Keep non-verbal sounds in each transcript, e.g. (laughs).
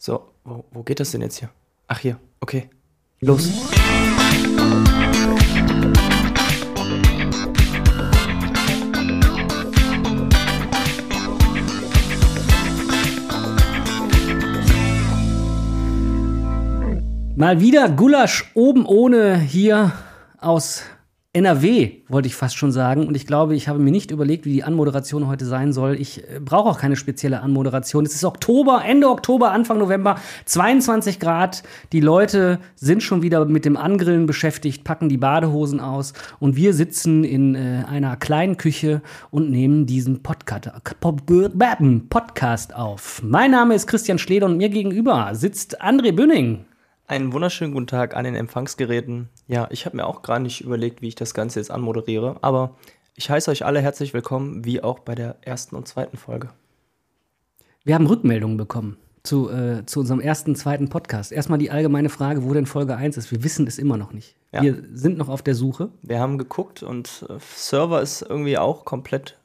So, wo, wo geht das denn jetzt hier? Ach, hier, okay. Los. Mal wieder Gulasch oben ohne hier aus NRW, wollte ich fast schon sagen. Und ich glaube, ich habe mir nicht überlegt, wie die Anmoderation heute sein soll. Ich äh, brauche auch keine spezielle Anmoderation. Es ist Oktober, Ende Oktober, Anfang November, 22 Grad. Die Leute sind schon wieder mit dem Angrillen beschäftigt, packen die Badehosen aus. Und wir sitzen in äh, einer kleinen Küche und nehmen diesen Podcast, Podcast auf. Mein Name ist Christian Schleder und mir gegenüber sitzt André Bünning. Einen wunderschönen guten Tag an den Empfangsgeräten. Ja, ich habe mir auch gar nicht überlegt, wie ich das Ganze jetzt anmoderiere, aber ich heiße euch alle herzlich willkommen, wie auch bei der ersten und zweiten Folge. Wir haben Rückmeldungen bekommen zu, äh, zu unserem ersten, zweiten Podcast. Erstmal die allgemeine Frage, wo denn Folge 1 ist. Wir wissen es immer noch nicht. Ja. Wir sind noch auf der Suche. Wir haben geguckt und äh, Server ist irgendwie auch komplett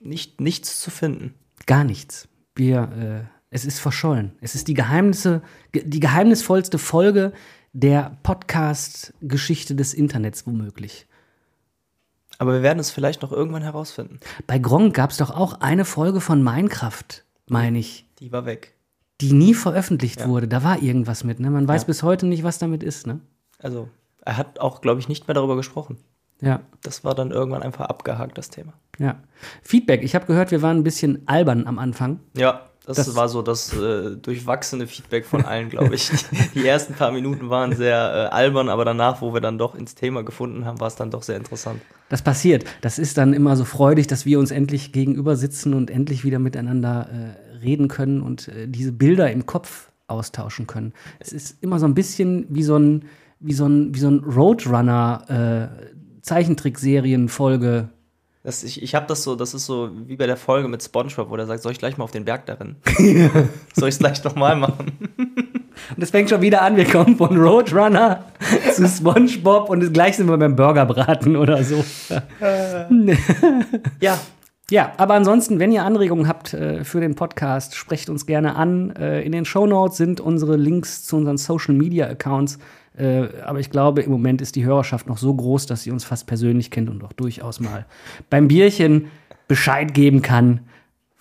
nicht, nichts zu finden. Gar nichts. Wir, äh, es ist verschollen. Es ist die Geheimnisse, ge- die geheimnisvollste Folge der Podcast-Geschichte des Internets womöglich. Aber wir werden es vielleicht noch irgendwann herausfinden. Bei Gronk gab es doch auch eine Folge von Minecraft, meine ich, Die war weg. die nie veröffentlicht Ja. wurde. Da war irgendwas mit. Ne? Man weiß Ja. bis heute nicht, was damit ist. Ne? Also, er hat auch, glaube ich, nicht mehr darüber gesprochen. Ja. Das war dann irgendwann einfach abgehakt, das Thema. Ja. Feedback. Ich habe gehört, wir waren ein bisschen albern am Anfang. Ja, das, Das- war so das äh, durchwachsene Feedback von allen, glaube ich. (laughs) Die ersten paar Minuten waren sehr äh, albern, aber danach, wo wir dann doch ins Thema gefunden haben, war es dann doch sehr interessant. Das passiert. Das ist dann immer so freudig, dass wir uns endlich gegenüber sitzen und endlich wieder miteinander äh, reden können und äh, diese Bilder im Kopf austauschen können. Es ist immer so ein bisschen wie so ein, wie so ein, wie so ein Roadrunner äh, Zeichentrickserienfolge. Das, ich ich habe das so, das ist so wie bei der Folge mit Spongebob, wo der sagt, soll ich gleich mal auf den Berg da rennen? (laughs) soll ich es gleich nochmal machen? Und es fängt schon wieder an, wir kommen von Roadrunner (laughs) zu SpongeBob und gleich sind wir beim Burgerbraten oder so. Ja, Ja, aber ansonsten, wenn ihr Anregungen habt äh, für den Podcast, sprecht uns gerne an. Äh, in den Shownotes sind unsere Links zu unseren Social Media Accounts. Äh, aber ich glaube, im Moment ist die Hörerschaft noch so groß, dass sie uns fast persönlich kennt und auch durchaus mal beim Bierchen Bescheid geben kann,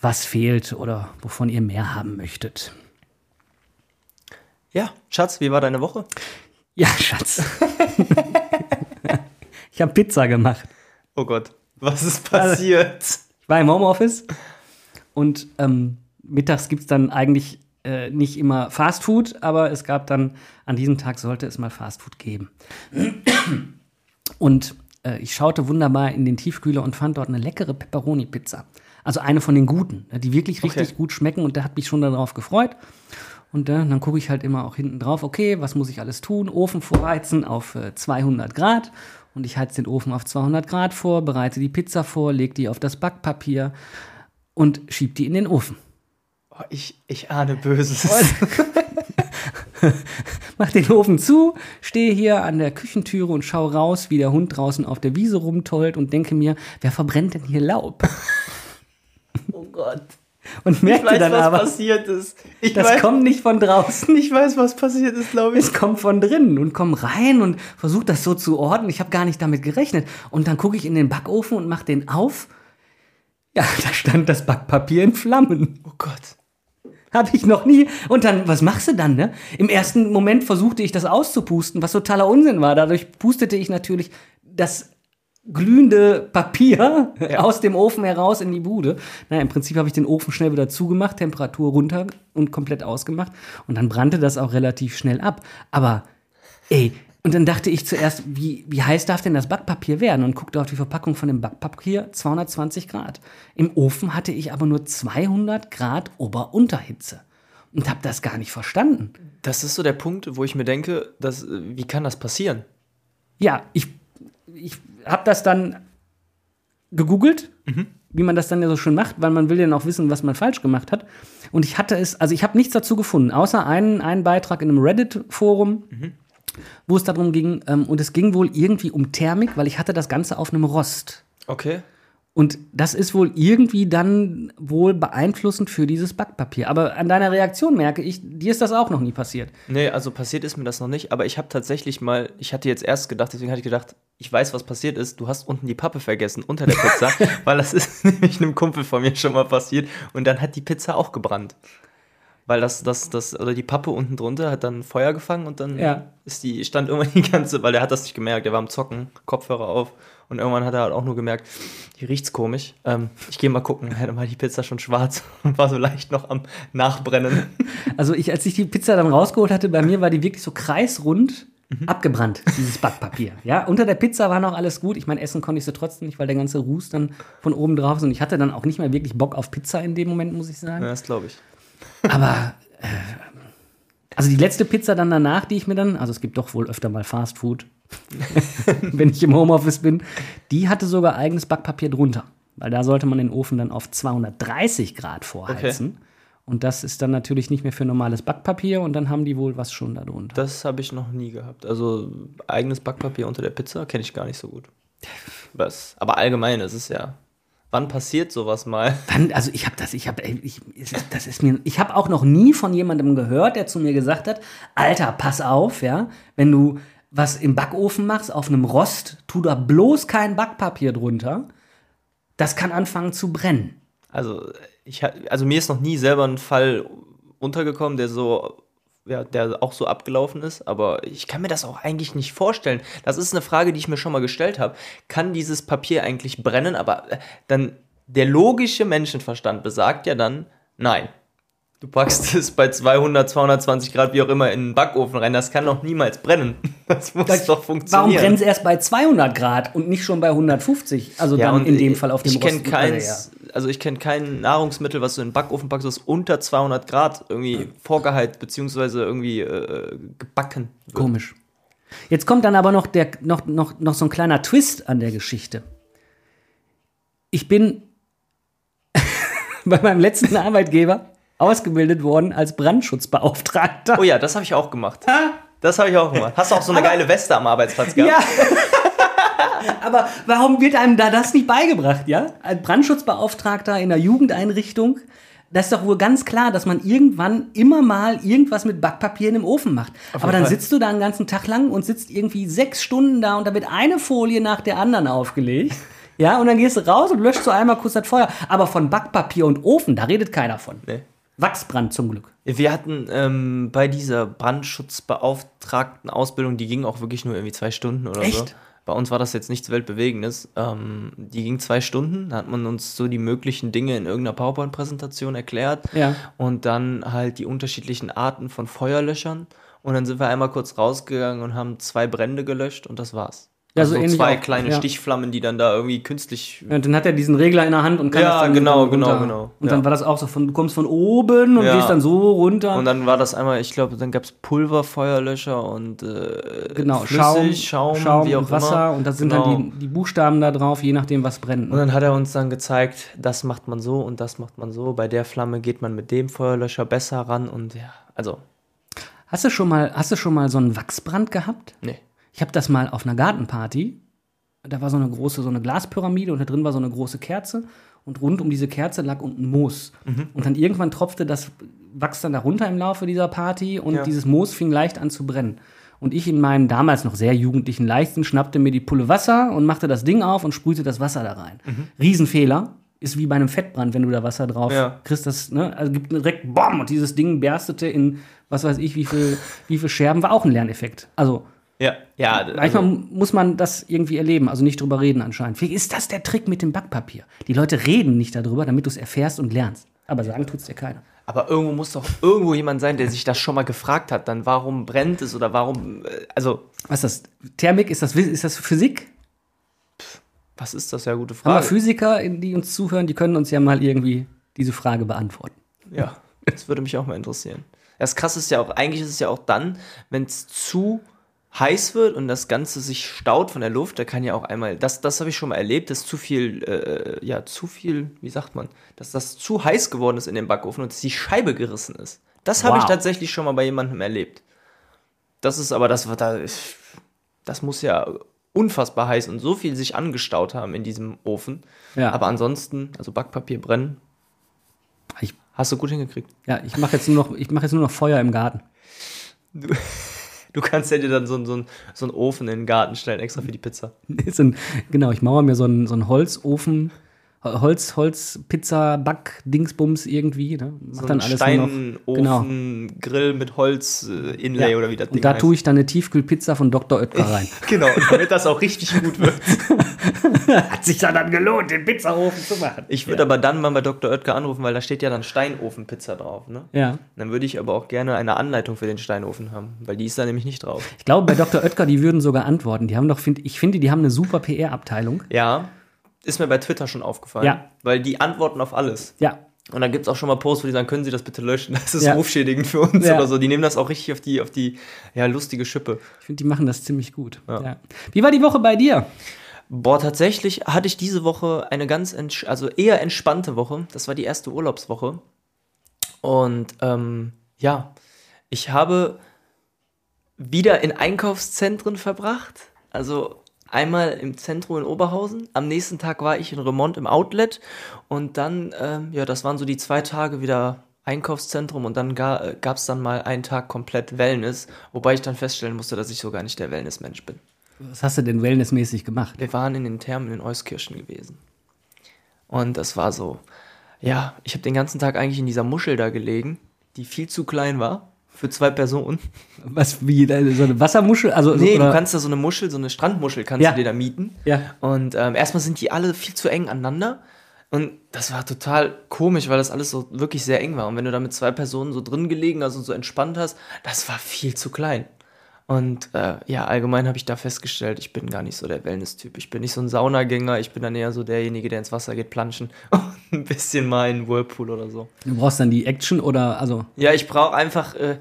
was fehlt oder wovon ihr mehr haben möchtet. ja, Schatz, wie war deine Woche? Ja, (laughs) Schatz. (laughs) ich habe Pizza gemacht. Oh Gott, was ist passiert? Ich war im Homeoffice und ähm, mittags gibt es dann eigentlich äh, nicht immer Fast Food, aber es gab dann, an diesem Tag sollte es mal Fast Food geben. Und äh, ich schaute wunderbar in den Tiefkühler und fand dort eine leckere Pepperoni-Pizza. Also eine von den guten, ne, die wirklich richtig Okay. gut schmecken und der hat mich schon darauf gefreut. Und äh, dann gucke ich halt immer auch hinten drauf, okay, was muss ich alles tun? Ofen vorheizen auf äh, 200 Grad. Und ich heiz den Ofen auf 200 Grad vor, bereite die Pizza vor, leg die auf das Backpapier und schieb die in den Ofen. Oh, ich, ich ahne Böses. (laughs) Mach den Ofen zu, stehe hier an der Küchentüre und schaue raus, wie der Hund draußen auf der Wiese rumtollt und denke mir, wer verbrennt denn hier Laub? (laughs) Oh Gott. Und Ich merkte weiß, dann was aber, passiert ist. Ich das weiß, kommt nicht von draußen. ich weiß, was passiert ist, glaube ich. Es kommt von drinnen und komm rein und versuch das so zu ordnen. Ich habe gar nicht damit gerechnet. Und dann gucke ich in den Backofen und mach den auf. Ja, (laughs) da stand das Backpapier in Flammen. Oh Gott. Habe ich noch nie. Und dann, was machst du dann, ne? Im ersten Moment versuchte ich das auszupusten, was totaler Unsinn war. Dadurch pustete ich natürlich das glühende Papier Ja. aus dem Ofen heraus in die Bude. Naja, im Prinzip habe ich den Ofen schnell wieder zugemacht, Temperatur runter und komplett ausgemacht. Und dann brannte das auch relativ schnell ab. Aber, ey, und dann dachte ich zuerst, wie, wie heiß darf denn das Backpapier werden? Und guckte auf die Verpackung von dem Backpapier, 220 Grad. Im Ofen hatte ich aber nur 200 Grad Ober-Unterhitze. Und habe das gar nicht verstanden. Das ist so der Punkt, wo ich mir denke, dass, äh, wie kann das passieren? Ja, ich, ich habe das dann gegoogelt, wie man das dann ja so schön macht, weil man will ja noch wissen, was man falsch gemacht hat. Und ich hatte es, also ich habe nichts dazu gefunden, außer einen, einen Beitrag in einem Reddit-Forum, wo es darum ging, ähm, und es ging wohl irgendwie um Thermik, weil ich hatte das Ganze auf einem Rost. Okay. Und das ist wohl irgendwie dann wohl beeinflussend für dieses Backpapier. Aber an deiner Reaktion merke ich, dir ist das auch noch nie passiert. Nee, also passiert ist mir das noch nicht, aber ich habe tatsächlich mal, ich hatte jetzt erst gedacht, deswegen hatte ich gedacht, ich weiß, was passiert ist. Du hast unten die Pappe vergessen unter der Pizza, (laughs) weil das ist (laughs) nämlich einem Kumpel von mir schon mal passiert und dann hat die Pizza auch gebrannt. Weil das, das, das, oder die Pappe unten drunter hat dann Feuer gefangen und dann Ja. ist die, stand irgendwann die ganze, weil der hat das nicht gemerkt, der war am Zocken, Kopfhörer auf und irgendwann hat er halt auch nur gemerkt, hier riecht's komisch. Ähm, ich gehe mal gucken, dann war die Pizza schon schwarz und war so leicht noch am Nachbrennen. Also ich, als ich die Pizza dann rausgeholt hatte, bei mir war die wirklich so kreisrund abgebrannt, dieses Backpapier. Ja, unter der Pizza war noch alles gut. Ich meine, essen konnte ich sie trotzdem nicht, weil der ganze Ruß dann von oben drauf ist. Und ich hatte dann auch nicht mehr wirklich Bock auf Pizza in dem Moment, muss ich sagen. Ja, das glaube ich. Aber äh, also die letzte Pizza dann danach, die ich mir dann, also es gibt doch wohl öfter mal Fast Food, (laughs) wenn ich im Homeoffice bin, die hatte sogar eigenes Backpapier drunter. Weil da sollte man den Ofen dann auf 230 Grad vorheizen. Und das ist dann natürlich nicht mehr für normales Backpapier und dann haben die wohl was schon da drunter. Das habe ich noch nie gehabt. Also eigenes Backpapier unter der Pizza kenne ich gar nicht so gut. Was? Aber allgemein ist es ja. Wann passiert sowas mal? (laughs) Wann, also ich habe das, ich habe, ich, das ist mir, ich habe auch noch nie von jemandem gehört, der zu mir gesagt hat, Alter, pass auf, ja, wenn du was im Backofen machst, auf einem Rost, tu da bloß kein Backpapier drunter. Das kann anfangen zu brennen. Also, ich, also mir ist noch nie selber ein Fall untergekommen, der so, ja, der auch so abgelaufen ist, aber ich kann mir das auch eigentlich nicht vorstellen. Das ist eine Frage, die ich mir schon mal gestellt habe. Kann dieses Papier eigentlich brennen? Aber äh, dann, der logische Menschenverstand besagt ja dann, nein. Du packst (laughs) es bei 200, 220 Grad, wie auch immer, in den Backofen rein. Das kann doch niemals brennen. (laughs) Das muss doch Warum funktionieren. brennt es erst bei 200 Grad und nicht schon bei 150? Also Ja, dann in dem Fall auf dem ich kenne Rost- keins, also ich kenne kein Nahrungsmittel, was du in den Backofen packst, das unter 200 Grad irgendwie vorgeheizt beziehungsweise irgendwie äh, gebacken wird. Komisch. Jetzt kommt dann aber noch, der, noch, noch, noch so ein kleiner Twist an der Geschichte. Ich bin (laughs) bei meinem letzten Arbeitgeber ausgebildet worden als Brandschutzbeauftragter. Oh ja, das habe ich auch gemacht. Das habe ich auch gemacht. Hast du auch so eine geile Weste am Arbeitsplatz gehabt? Ja. (laughs) (laughs) Aber warum wird einem da das nicht beigebracht, ja? Als Brandschutzbeauftragter in einer Jugendeinrichtung, das ist doch wohl ganz klar, dass man irgendwann immer mal irgendwas mit Backpapier in dem Ofen macht. Aber dann Fall. sitzt du da einen ganzen Tag lang und sitzt irgendwie sechs Stunden da und da wird eine Folie nach der anderen aufgelegt. (laughs) Ja, und dann gehst du raus und löscht so einmal kurz das Feuer. Aber von Backpapier und Ofen, da redet keiner von. Nee. Wachsbrand zum Glück. Wir hatten ähm, bei dieser Brandschutzbeauftragten Ausbildung, die ging auch wirklich nur irgendwie zwei Stunden oder so. Echt? Bei uns war das jetzt nichts Weltbewegendes. Ähm, die ging zwei Stunden, da hat man uns so die möglichen Dinge in irgendeiner PowerPoint-Präsentation erklärt. Ja. Und dann halt die unterschiedlichen Arten von Feuerlöschern. Und dann sind wir einmal kurz rausgegangen und haben zwei Brände gelöscht und das war's. Ja, also so so ähnlich zwei auch, kleine ja. Stichflammen, die dann da irgendwie künstlich Und dann hat er diesen Regler in der Hand und kann Ja, das dann genau, runter. genau, genau. Und Ja. dann war das auch so von, du kommst von oben und Ja. gehst dann so runter. Und dann war das einmal, ich glaube, dann gab es Pulverfeuerlöscher und äh, genau, flüssig, Schaum, wie auch und Wasser immer. und da sind Genau. dann die, die Buchstaben da drauf, je nachdem, was brennt. Und dann hat er uns dann gezeigt, das macht man so und das macht man so. Bei der Flamme geht man mit dem Feuerlöscher besser ran und ja, also, Hast du schon mal, hast du schon mal so einen Wachsbrand gehabt? nee. Ich habe das mal auf einer Gartenparty. Da war so eine große, so eine Glaspyramide und da drin war so eine große Kerze und rund um diese Kerze lag unten Moos. Mhm. Und dann irgendwann tropfte das Wachs dann da runter im Laufe dieser Party und Ja. dieses Moos fing leicht an zu brennen. Und ich in meinen damals noch sehr jugendlichen Leichtsinn schnappte mir die Pulle Wasser und machte das Ding auf und sprühte das Wasser da rein. Riesenfehler. Ist wie bei einem Fettbrand, wenn du da Wasser drauf Mhm. Ja. kriegst. Das, ne? Also gibt direkt BOM und dieses Ding berstete in was weiß ich, wie viel, wie viel Scherben, war auch ein Lerneffekt. Also Ja, ja. Manchmal Also, muss man das irgendwie erleben, also nicht drüber reden anscheinend. Vielleicht ist das der Trick mit dem Backpapier. Die Leute reden nicht darüber, damit du es erfährst und lernst. Aber sagen tut's dir keiner. aber irgendwo muss doch irgendwo jemand sein, der sich das schon mal gefragt hat, dann warum brennt es oder warum, äh, also, Was ist das? Thermik, ist das, ist das Physik? was ist das ja gute Frage. Physiker, die uns zuhören, die können uns ja mal irgendwie diese Frage beantworten. Ja, das würde mich auch mal interessieren. Das krasse ist ja auch, eigentlich ist es ja auch dann, wenn es zu heiß wird und das Ganze sich staut von der Luft, da kann ja auch einmal, das, das habe ich schon mal erlebt, dass zu viel, äh, ja, zu viel, wie sagt man, dass das zu heiß geworden ist in dem Backofen und dass die Scheibe gerissen ist. Das habe ich Wow. tatsächlich schon mal bei jemandem erlebt. Das ist aber das, was da, das muss ja unfassbar heiß und so viel sich angestaut haben in diesem Ofen. Ja. Aber ansonsten, also Backpapier brennen, Ich, hast du gut hingekriegt. ja, ich mache jetzt, nur noch- ich mach jetzt nur noch Feuer im Garten. Du, (laughs) du kannst ja dir dann so, einen- so, so einen Ofen in den Garten stellen, extra für die Pizza. (laughs) ein, genau, ich mauere mir so einen, so einen Holzofen, Holz, Holz, Pizza, Back, Dingsbums irgendwie. Ne? Mach So dann alles nur noch. Genau. Steinofen, Grill mit Holz, äh, Inlay Ja. oder wie das Und da tue ich dann eine Tiefkühlpizza von Dr. Oetker rein. (laughs) Genau, und damit das auch richtig gut wird. (laughs) Hat sich ja dann gelohnt, den Pizzaofen zu machen. Ich würde aber dann mal bei Dr. Oetker anrufen, weil da steht ja dann Steinofenpizza drauf. Ne? Ja. Dann würde ich aber auch gerne eine Anleitung für den Steinofen haben, weil die ist da nämlich nicht drauf. Ich glaube, bei Dr. Oetker, die würden sogar antworten. Die haben doch, find, ich finde, die haben eine super PR-Abteilung. Ja, ist mir bei Twitter schon aufgefallen. Ja. Weil die antworten auf alles. Ja. Und dann gibt es auch schon mal Posts, wo die sagen, können Sie das bitte löschen? (laughs) Das ist Ja. rufschädigend für uns Ja. oder so. Die nehmen das auch richtig auf die, auf die ja, lustige Schippe. Ich finde, die machen das ziemlich gut. Ja. Ja. Wie war die Woche bei dir? Boah, tatsächlich hatte ich diese Woche eine ganz, also eher entspannte Woche. Das war die erste Urlaubswoche. Und ähm, ja, ich habe wieder in Einkaufszentren verbracht. Also einmal im Zentrum in Oberhausen. Am nächsten Tag war ich in Remont im Outlet. Und dann, ähm, ja, das waren so die zwei Tage wieder Einkaufszentrum. Und dann ga, gab es dann mal einen Tag komplett Wellness. Wobei ich dann feststellen musste, dass ich so gar nicht der Wellnessmensch bin. Was hast du denn wellnessmäßig gemacht? Wir waren in den Thermen in Euskirchen gewesen. Und das war so, ja, ich habe den ganzen Tag eigentlich in dieser Muschel da gelegen, die viel zu klein war für zwei Personen. Was, wie, so eine Wassermuschel? Also, Nee, oder, du kannst da so eine Muschel, so eine Strandmuschel kannst Ja. du dir da mieten. Ja. Und ähm, erstmal sind die alle viel zu eng aneinander. Und das war total komisch, weil das alles so wirklich sehr eng war. Und wenn du da mit zwei Personen so drin gelegen hast und so entspannt hast, das war viel zu klein. Und äh, ja, allgemein habe ich da festgestellt, ich bin gar nicht so der Wellness-Typ. Ich bin nicht so ein Saunagänger, ich bin dann eher so derjenige, der ins Wasser geht, planschen (laughs) und ein bisschen mal in Whirlpool oder so. Du brauchst dann die Action oder, also, Ja, ich brauche einfach äh,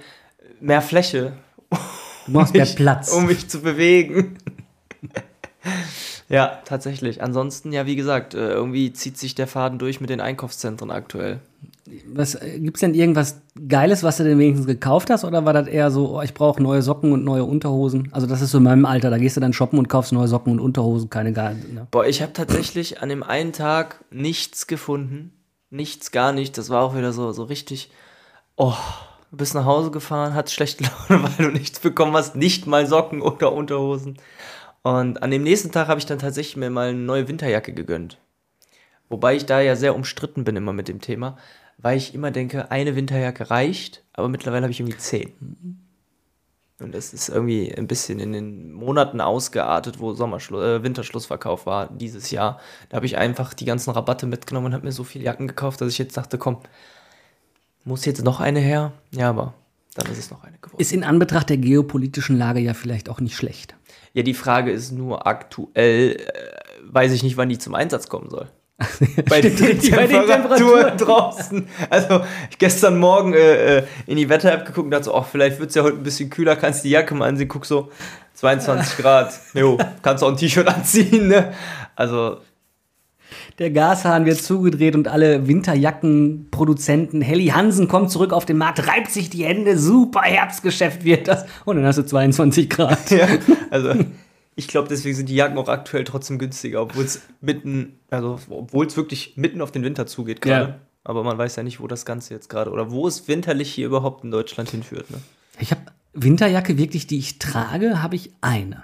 mehr Fläche, du brauchst mehr mich- Platz. um mich zu bewegen. (laughs) ja, tatsächlich. Ansonsten, ja, wie gesagt, äh, irgendwie zieht sich der Faden durch mit den Einkaufszentren aktuell. Was, äh, gibt's denn irgendwas Geiles, was du denn wenigstens gekauft hast? Oder war das eher so, oh, ich brauche neue Socken und neue Unterhosen? Also, das ist so in meinem Alter. Da gehst du dann shoppen und kaufst neue Socken und Unterhosen, keine geilen. Ne? Boah, ich habe tatsächlich an dem einen Tag nichts gefunden. Nichts, gar nichts. Das war auch wieder so, so richtig. Oh, du bist nach Hause gefahren, hast schlechte (laughs) Laune, weil du nichts bekommen hast. Nicht mal Socken oder Unterhosen. Und an dem nächsten Tag habe ich dann tatsächlich mir mal eine neue Winterjacke gegönnt. Wobei ich da ja sehr umstritten bin immer mit dem Thema, weil ich immer denke, eine Winterjacke reicht, aber mittlerweile habe ich irgendwie zehn. Und das ist irgendwie ein bisschen in den Monaten ausgeartet, wo äh, Winterschlussverkauf war dieses Jahr. Da habe ich einfach die ganzen Rabatte mitgenommen und habe mir so viele Jacken gekauft, dass ich jetzt dachte, komm, muss jetzt noch eine her? Ja, aber dann ist es noch eine geworden. Ist in Anbetracht der geopolitischen Lage ja vielleicht auch nicht schlecht. ja, die Frage ist nur aktuell, äh, weiß ich nicht, wann die zum Einsatz kommen soll. (laughs) bei, den bei den Temperaturen draußen. Also gestern Morgen äh, äh, in die Wetter-App geguckt und dachte so, oh, vielleicht wird es ja heute ein bisschen kühler, kannst die Jacke mal ansehen, guck so, 22 (laughs) Grad, jo, kannst auch ein T-Shirt anziehen, ne? Also, Der Gashahn wird zugedreht und alle Winterjackenproduzenten, Helly Hansen kommt zurück auf den Markt, reibt sich die Hände, super Herbstgeschäft wird das. Und dann hast du 22 Grad. (laughs) ja, also ich glaube, deswegen sind die Jacken auch aktuell trotzdem günstiger, obwohl es mitten, also obwohl es wirklich mitten auf den Winter zugeht gerade. Ja. Aber man weiß ja nicht, wo das Ganze jetzt gerade oder wo es winterlich hier überhaupt in Deutschland hinführt. Ne? Ich habe Winterjacke wirklich, die ich trage, habe ich eine.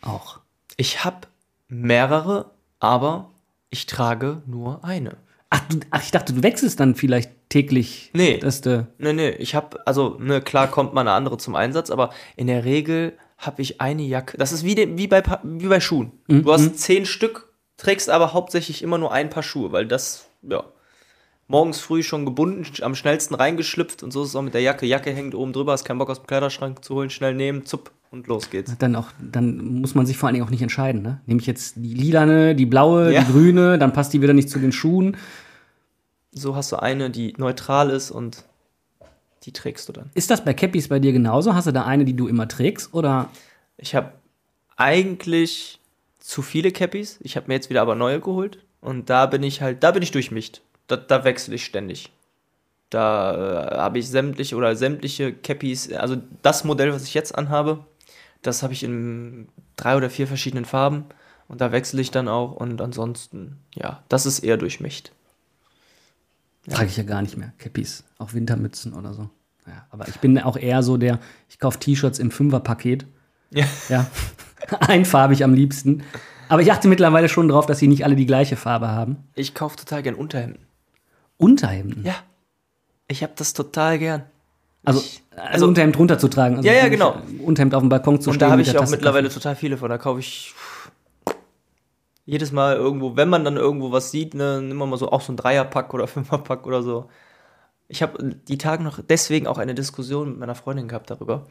Auch. Ich habe mehrere, aber ich trage nur eine. Ach, du, ach, ich dachte, du wechselst dann vielleicht täglich. Nee. Dass du, Nee, nee, ich habe, also, ne, klar kommt mal eine andere zum Einsatz, aber in der Regel habe ich eine Jacke. Das ist wie, de, wie, bei, wie bei Schuhen. Du hast zehn Stück, trägst aber hauptsächlich immer nur ein Paar Schuhe, weil das, ja, morgens früh schon gebunden, am schnellsten reingeschlüpft und so ist es auch mit der Jacke. Jacke hängt oben drüber, hast keinen Bock aus dem Kleiderschrank zu holen, schnell nehmen, zupp und los geht's. dann, auch, dann muss man sich vor allen Dingen auch nicht entscheiden. Ne? Nehme ich jetzt die lilane, die blaue, Ja. die grüne, dann passt die wieder nicht zu den Schuhen. So hast du eine, die neutral ist und die trägst du dann. Ist das bei Cappies bei dir genauso? Hast du da eine, die du immer trägst? Oder Ich habe eigentlich zu viele Cappies. Ich habe mir jetzt wieder aber neue geholt. Und da bin ich halt, da bin ich durchmischt. Da, da wechsle ich ständig. Da äh, habe ich sämtliche oder sämtliche Cappies, also das Modell, was ich jetzt anhabe, Das habe ich in drei oder vier verschiedenen Farben und da wechsle ich dann auch und ansonsten, ja, das ist eher durchmischt. Trage ich ja gar nicht mehr. Cappies, auch Wintermützen oder so. Ja, aber ich bin auch eher so der, ich kaufe T-Shirts im Fünferpaket. Ja. Ja. (laughs) Einfarbig am liebsten. Aber ich achte mittlerweile schon drauf, dass sie nicht alle die gleiche Farbe haben. Ich kaufe total gern Unterhemden. Unterhemden. Ja. Ich habe das total gern. Also, Ich- also, Unterhemd drunter zu tragen. Also Ja, ja, genau. Unterhemd auf dem Balkon zu Und stehen. da habe ich auch Tasse mittlerweile Kaffee. total viele von. Da kaufe ich jedes Mal irgendwo, wenn man dann irgendwo was sieht, ne, immer mal so auch so ein Dreierpack oder (laughs) Fünferpack oder so. Ich habe die Tage noch deswegen auch eine Diskussion mit meiner Freundin gehabt darüber,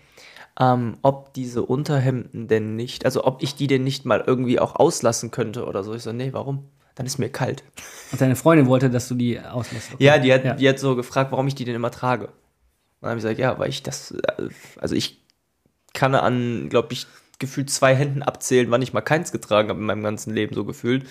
ähm, ob diese Unterhemden denn nicht, also ob ich die denn nicht mal irgendwie auch auslassen könnte oder so. Ich so, nee, warum? Dann ist mir kalt. Und deine Freundin wollte, dass du die auslässt. Okay. Ja, die hat, Ja. die hat so gefragt, warum ich die denn immer trage. Und dann habe ich gesagt, ja, weil ich das, äh, also ich kann an, glaube ich, gefühlt zwei Händen abzählen, wann ich mal keins getragen habe in meinem ganzen Leben, so gefühlt.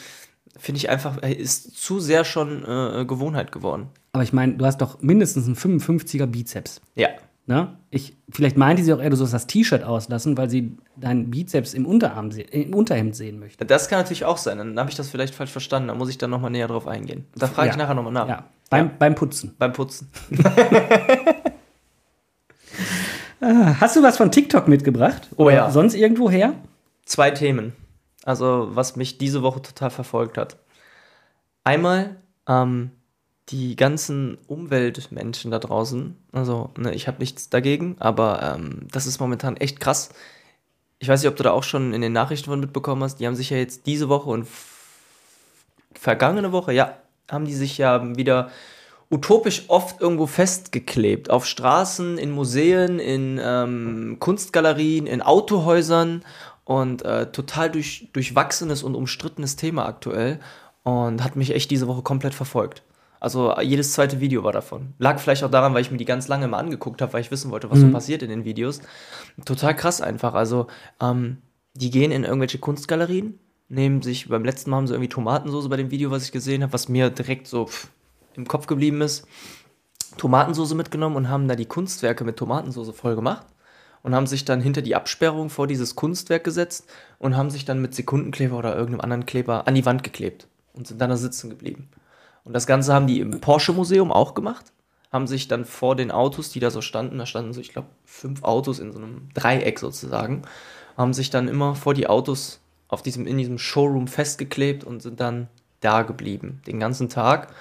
Finde ich einfach, äh, ist zu sehr schon äh, Gewohnheit geworden. Aber ich meine, du hast doch mindestens einen 55er Bizeps. Ja. Ne? Ich, vielleicht meinte sie auch eher, du sollst das T-Shirt auslassen, weil sie deinen Bizeps im, Unterarm im Unterhemd sehen möchte. Das kann natürlich auch sein. Dann habe ich das vielleicht falsch verstanden. Da muss ich dann nochmal näher drauf eingehen. Da frage ich Ja. nachher nochmal nach. Ja, beim, beim Putzen. Beim Putzen. (laughs) Hast du was von TikTok mitgebracht? Oh ja. Sonst irgendwo her? zwei Themen. Also, was mich diese Woche total verfolgt hat. Einmal ähm, die ganzen Umweltmenschen da draußen. Also, ne, ich habe nichts dagegen, aber ähm, das ist momentan echt krass. Ich weiß nicht, ob du da auch schon in den Nachrichten von mitbekommen hast. Die haben sich ja jetzt diese Woche und vergangene Woche, ja, haben die sich ja wieder utopisch oft irgendwo festgeklebt. Auf Straßen, in Museen, in ähm, Kunstgalerien, in Autohäusern und äh, total durch, durchwachsenes und umstrittenes Thema aktuell und hat mich echt diese Woche komplett verfolgt. Also jedes zweite Video war davon. Lag vielleicht auch daran, weil ich mir die ganz lange mal angeguckt habe, weil ich wissen wollte, was so passiert in den Videos. Total krass einfach. Also ähm, die gehen in irgendwelche Kunstgalerien, nehmen sich, beim letzten Mal haben sie irgendwie Tomatensoße bei dem Video, was ich gesehen habe, was mir direkt so pff, im Kopf geblieben ist. Tomatensoße mitgenommen und haben da die Kunstwerke mit Tomatensoße voll gemacht und haben sich dann hinter die Absperrung vor dieses Kunstwerk gesetzt und haben sich dann mit Sekundenkleber oder irgendeinem anderen Kleber an die Wand geklebt und sind dann da sitzen geblieben. Und das Ganze haben die im Porsche Museum auch gemacht, haben sich dann vor den Autos, die da so standen, da standen so, ich glaube, fünf Autos in so einem Dreieck sozusagen, haben sich dann immer vor die Autos auf diesem, in diesem Showroom festgeklebt und sind dann da geblieben, den ganzen Tag.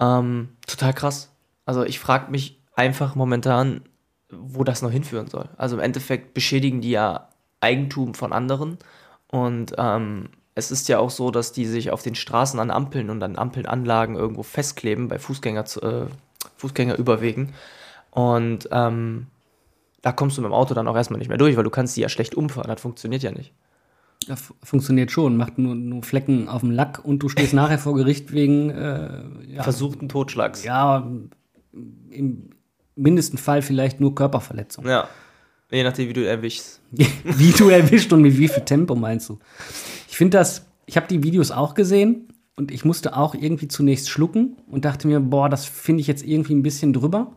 Ähm, total krass. Also ich frage mich einfach momentan, wo das noch hinführen soll. Also im Endeffekt beschädigen die ja Eigentum von anderen und ähm, es ist ja auch so, dass die sich auf den Straßen an Ampeln und an Ampelanlagen irgendwo festkleben bei Fußgänger, äh, Fußgängerüberwegen und ähm, da kommst du mit dem Auto dann auch erstmal nicht mehr durch, weil du kannst die ja schlecht umfahren. Das funktioniert ja nicht. Ja, funktioniert schon, macht nur, nur Flecken auf dem Lack und du stehst nachher vor Gericht wegen äh, ja, Versuchten Totschlags. ja, im mindesten Fall vielleicht nur Körperverletzung. ja. Je nachdem, wie du erwischst. (laughs) wie du erwischt und mit wie viel Tempo meinst du? Ich finde das, ich habe die Videos auch gesehen und ich musste auch irgendwie zunächst schlucken und dachte mir, boah, das finde ich jetzt irgendwie ein bisschen drüber.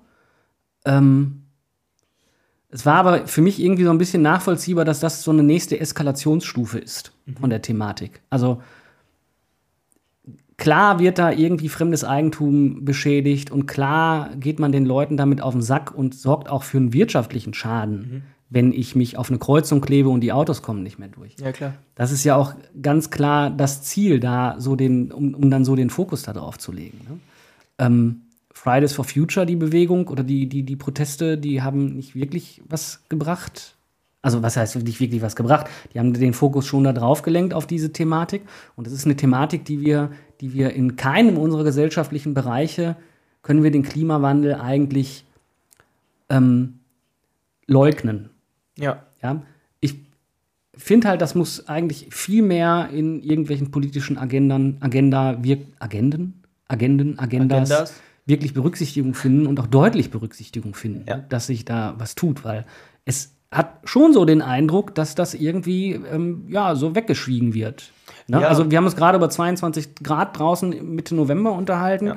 Ähm, es war aber für mich irgendwie so ein bisschen nachvollziehbar, dass das so eine nächste Eskalationsstufe ist von der Thematik. Also klar wird da irgendwie fremdes Eigentum beschädigt und klar geht man den Leuten damit auf den Sack und sorgt auch für einen wirtschaftlichen Schaden, wenn ich mich auf eine Kreuzung klebe und die Autos kommen nicht mehr durch. Ja, klar. Das ist ja auch ganz klar das Ziel, da so den, um, um dann so den Fokus da drauf zu legen. Ne? Ähm, Fridays for Future, die Bewegung oder die, die, die Proteste, die haben nicht wirklich was gebracht. Also, was heißt nicht wirklich was gebracht? Die haben den Fokus schon da drauf gelenkt auf diese Thematik. Und das ist eine Thematik, die wir, die wir in keinem unserer gesellschaftlichen Bereiche können wir den Klimawandel eigentlich ähm, leugnen. Ja. Ja, ich finde halt, das muss eigentlich viel mehr in irgendwelchen politischen Agendern, Agenda, wir, Agenden, Agenden, Agendas, Agendas. wirklich Berücksichtigung finden und auch deutlich Berücksichtigung finden, Ja. dass sich da was tut, weil es hat schon so den Eindruck, dass das irgendwie ähm, ja so weggeschwiegen wird. Ne? Ja. Also wir haben uns gerade über 22 Grad draußen Mitte November unterhalten.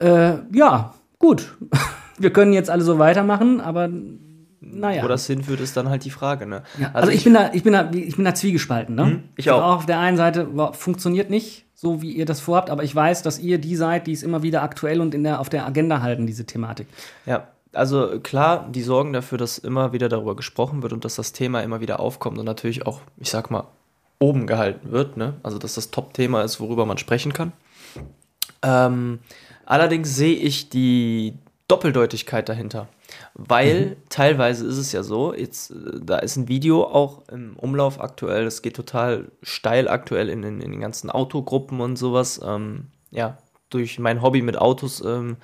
Ja. Äh, ja gut. (laughs) wir können jetzt alle so weitermachen, aber naja. Wo das hinführt, ist dann halt die Frage. Ne? Ja, also, ich, bin da, ich, bin da, ich bin da zwiegespalten. Ne? Mhm, ich auch. Also auf der einen Seite boah, funktioniert nicht so, wie ihr das vorhabt, aber ich weiß, dass ihr die seid, die es immer wieder aktuell und in der, auf der Agenda halten, diese Thematik. Ja, also klar, die sorgen dafür, dass immer wieder darüber gesprochen wird und dass das Thema immer wieder aufkommt und natürlich auch, ich sag mal, oben gehalten wird. Ne? Also dass das Top-Thema ist, worüber man sprechen kann. Ähm, allerdings sehe ich die Doppeldeutigkeit dahinter. Weil mhm. teilweise ist es ja so, jetzt, äh, da ist ein Video auch im Umlauf aktuell, das geht total steil aktuell in, in, in den ganzen Autogruppen und sowas. Ähm, ja, durch mein Hobby mit Autos ähm,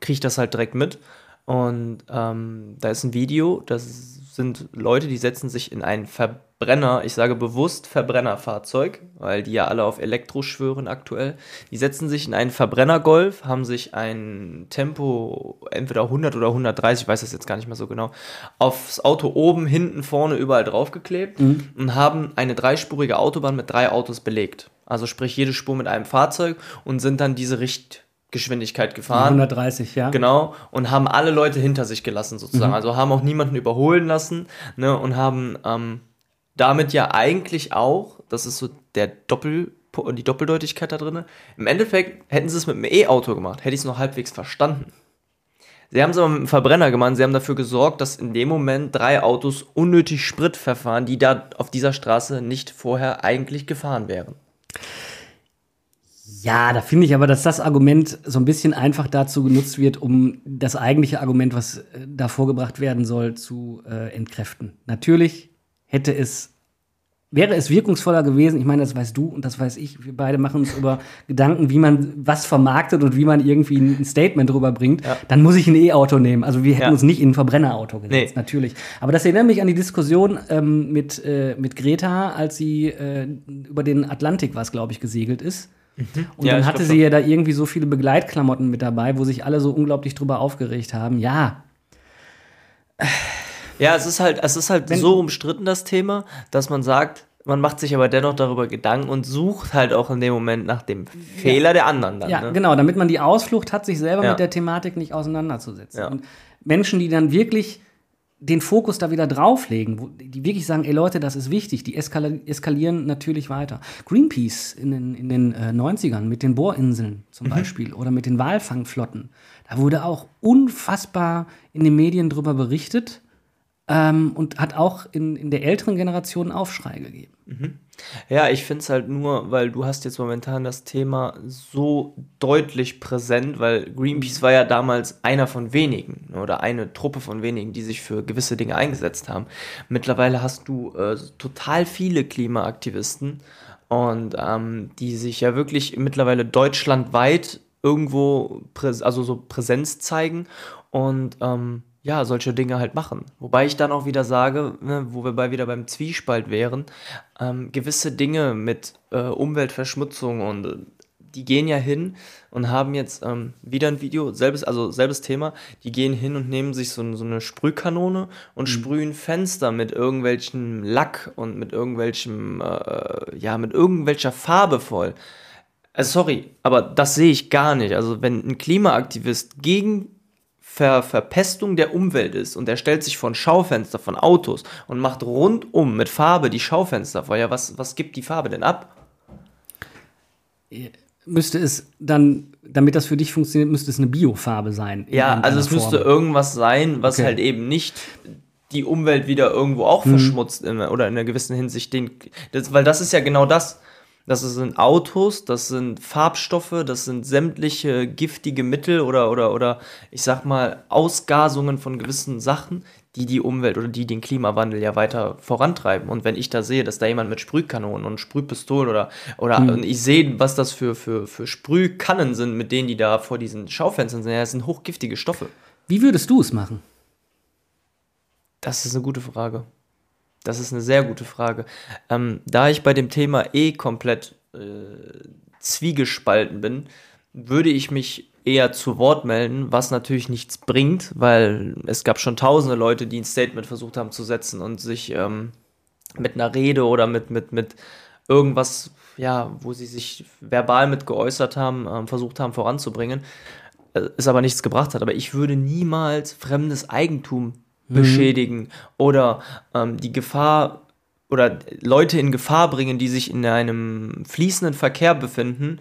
kriege ich das halt direkt mit. Und ähm, da ist ein Video, das sind Leute, die setzen sich in einen Verbrenner, ich sage bewusst Verbrennerfahrzeug, weil die ja alle auf Elektro schwören aktuell. Die setzen sich in einen Verbrennergolf, haben sich ein Tempo entweder 100 oder 130, ich weiß das jetzt gar nicht mehr so genau, aufs Auto oben, hinten, vorne, überall draufgeklebt mhm. und haben eine dreispurige Autobahn mit drei Autos belegt. Also sprich jede Spur mit einem Fahrzeug und sind dann diese Richt Geschwindigkeit gefahren. 130, ja. Genau. Und haben alle Leute hinter sich gelassen, sozusagen. Mhm. Also haben auch niemanden überholen lassen ne, und haben ähm, damit ja eigentlich auch, das ist so der Doppel, die Doppeldeutigkeit da drin, im Endeffekt hätten sie es mit einem E-Auto gemacht, hätte ich es noch halbwegs verstanden. Sie haben es aber mit einem Verbrenner gemacht. Sie haben dafür gesorgt, dass in dem Moment drei Autos unnötig Sprit verfahren, die da auf dieser Straße nicht vorher eigentlich gefahren wären. Ja, da finde ich aber, dass das Argument so ein bisschen einfach dazu genutzt wird, um das eigentliche Argument, was äh, da vorgebracht werden soll, zu äh, entkräften. Natürlich hätte es, wäre es wirkungsvoller gewesen, ich meine, das weißt du und das weiß ich, wir beide machen uns über (laughs) Gedanken, wie man was vermarktet und wie man irgendwie ein Statement drüber bringt, ja. dann muss ich ein E-Auto nehmen. Also wir hätten ja. uns nicht in ein Verbrennerauto gesetzt, nee. natürlich. Aber das erinnert mich an die Diskussion ähm, mit, äh, mit Greta, als sie äh, über den Atlantik, was glaube ich, gesegelt ist Mhm. Und ja, dann hatte sie ja da irgendwie so viele Begleitklamotten mit dabei, wo sich alle so unglaublich drüber aufgeregt haben. Ja. Ja, es ist halt, es ist halt Wenn, so umstritten, das Thema, dass man sagt, man macht sich aber dennoch darüber Gedanken und sucht halt auch in dem Moment nach dem Fehler ja. der anderen dann. Ja, ne? genau, damit man die Ausflucht hat, sich selber ja. mit der Thematik nicht auseinanderzusetzen. Ja. Und Menschen, die dann wirklich den Fokus da wieder drauflegen, wo die wirklich sagen, ey Leute, das ist wichtig, die eskalieren natürlich weiter. Greenpeace in den, in den äh, 90ern mit den Bohrinseln zum mhm. Beispiel oder mit den Walfangflotten, da wurde auch unfassbar in den Medien drüber berichtet ähm, und hat auch in, in der älteren Generation Aufschrei gegeben. Mhm. Ja, ich finde es halt nur, weil du hast jetzt momentan das Thema so deutlich präsent, weil Greenpeace war ja damals einer von wenigen oder eine Truppe von wenigen, die sich für gewisse Dinge eingesetzt haben. Mittlerweile hast du äh, total viele Klimaaktivisten und ähm, die sich ja wirklich mittlerweile deutschlandweit irgendwo also so Präsenz zeigen und ähm, ja, solche Dinge halt machen. Wobei ich dann auch wieder sage, ne, wo wir bei wieder beim Zwiespalt wären, ähm, gewisse Dinge mit äh, Umweltverschmutzung und äh, die gehen ja hin und haben jetzt ähm, wieder ein Video, selbes, also selbes Thema, die gehen hin und nehmen sich so, so eine Sprühkanone und mhm. sprühen Fenster mit irgendwelchem Lack und mit irgendwelchem, äh, ja, mit irgendwelcher Farbe voll. Also sorry, aber das sehe ich gar nicht. Also wenn ein Klimaaktivist gegen Ver Verpestung der Umwelt ist und er stellt sich von Schaufenster von Autos und macht rundum mit Farbe die Schaufenster vor, ja, was, was gibt die Farbe denn ab? Müsste es dann, damit das für dich funktioniert, müsste es eine Biofarbe sein. Ja, also es Form. müsste irgendwas sein, was okay. halt eben nicht die Umwelt wieder irgendwo auch hm. verschmutzt in, oder in einer gewissen Hinsicht. Den, das, weil das ist ja genau das das sind Autos, das sind Farbstoffe, das sind sämtliche giftige Mittel oder, oder, oder ich sag mal Ausgasungen von gewissen Sachen, die die Umwelt oder die den Klimawandel ja weiter vorantreiben. Und wenn ich da sehe, dass da jemand mit Sprühkanonen und Sprühpistolen oder, oder mhm. ich sehe, was das für, für, für Sprühkannen sind, mit denen die da vor diesen Schaufenstern sind, ja, das sind hochgiftige Stoffe. Wie würdest du es machen? Das ist eine gute Frage. Das ist eine sehr gute Frage. Ähm, da ich bei dem Thema eh komplett äh, zwiegespalten bin, würde ich mich eher zu Wort melden, was natürlich nichts bringt, weil es gab schon tausende Leute, die ein Statement versucht haben zu setzen und sich ähm, mit einer Rede oder mit, mit, mit irgendwas, ja, wo sie sich verbal mit geäußert haben, ähm, versucht haben voranzubringen, äh, es aber nichts gebracht hat. Aber ich würde niemals fremdes Eigentum beschädigen oder ähm, die Gefahr oder Leute in Gefahr bringen, die sich in einem fließenden Verkehr befinden,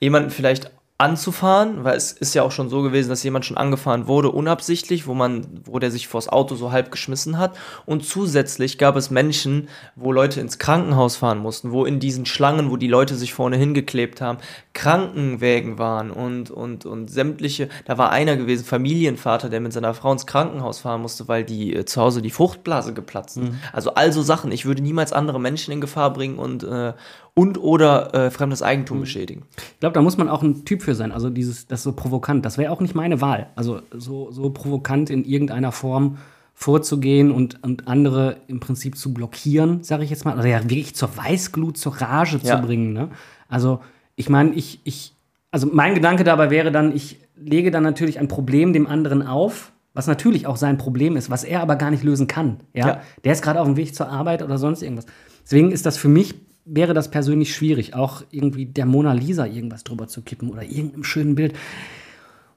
jemanden vielleicht anzufahren, weil es ist ja auch schon so gewesen, dass jemand schon angefahren wurde, unabsichtlich, wo man, wo der sich vors Auto so halb geschmissen hat. Und zusätzlich gab es Menschen, wo Leute ins Krankenhaus fahren mussten, wo in diesen Schlangen, wo die Leute sich vorne hingeklebt haben, Krankenwägen waren und, und, und sämtliche, da war einer gewesen, Familienvater, der mit seiner Frau ins Krankenhaus fahren musste, weil die äh, zu Hause die Fruchtblase geplatzt. Mhm. Also also Sachen. Ich würde niemals andere Menschen in Gefahr bringen und, äh, und oder äh, fremdes Eigentum mhm. beschädigen. Ich glaube, da muss man auch ein Typ für sein. Also dieses, das so provokant, das wäre auch nicht meine Wahl. Also so, so provokant in irgendeiner Form vorzugehen und, und andere im Prinzip zu blockieren, sage ich jetzt mal. Oder ja wirklich zur Weißglut, zur Rage ja. zu bringen. Ne? Also ich meine, ich, ich, also mein Gedanke dabei wäre dann, ich lege dann natürlich ein Problem dem anderen auf, was natürlich auch sein Problem ist, was er aber gar nicht lösen kann. Ja? ja. Der ist gerade auf dem Weg zur Arbeit oder sonst irgendwas. Deswegen ist das für mich wäre das persönlich schwierig, auch irgendwie der Mona Lisa irgendwas drüber zu kippen oder irgendeinem schönen Bild.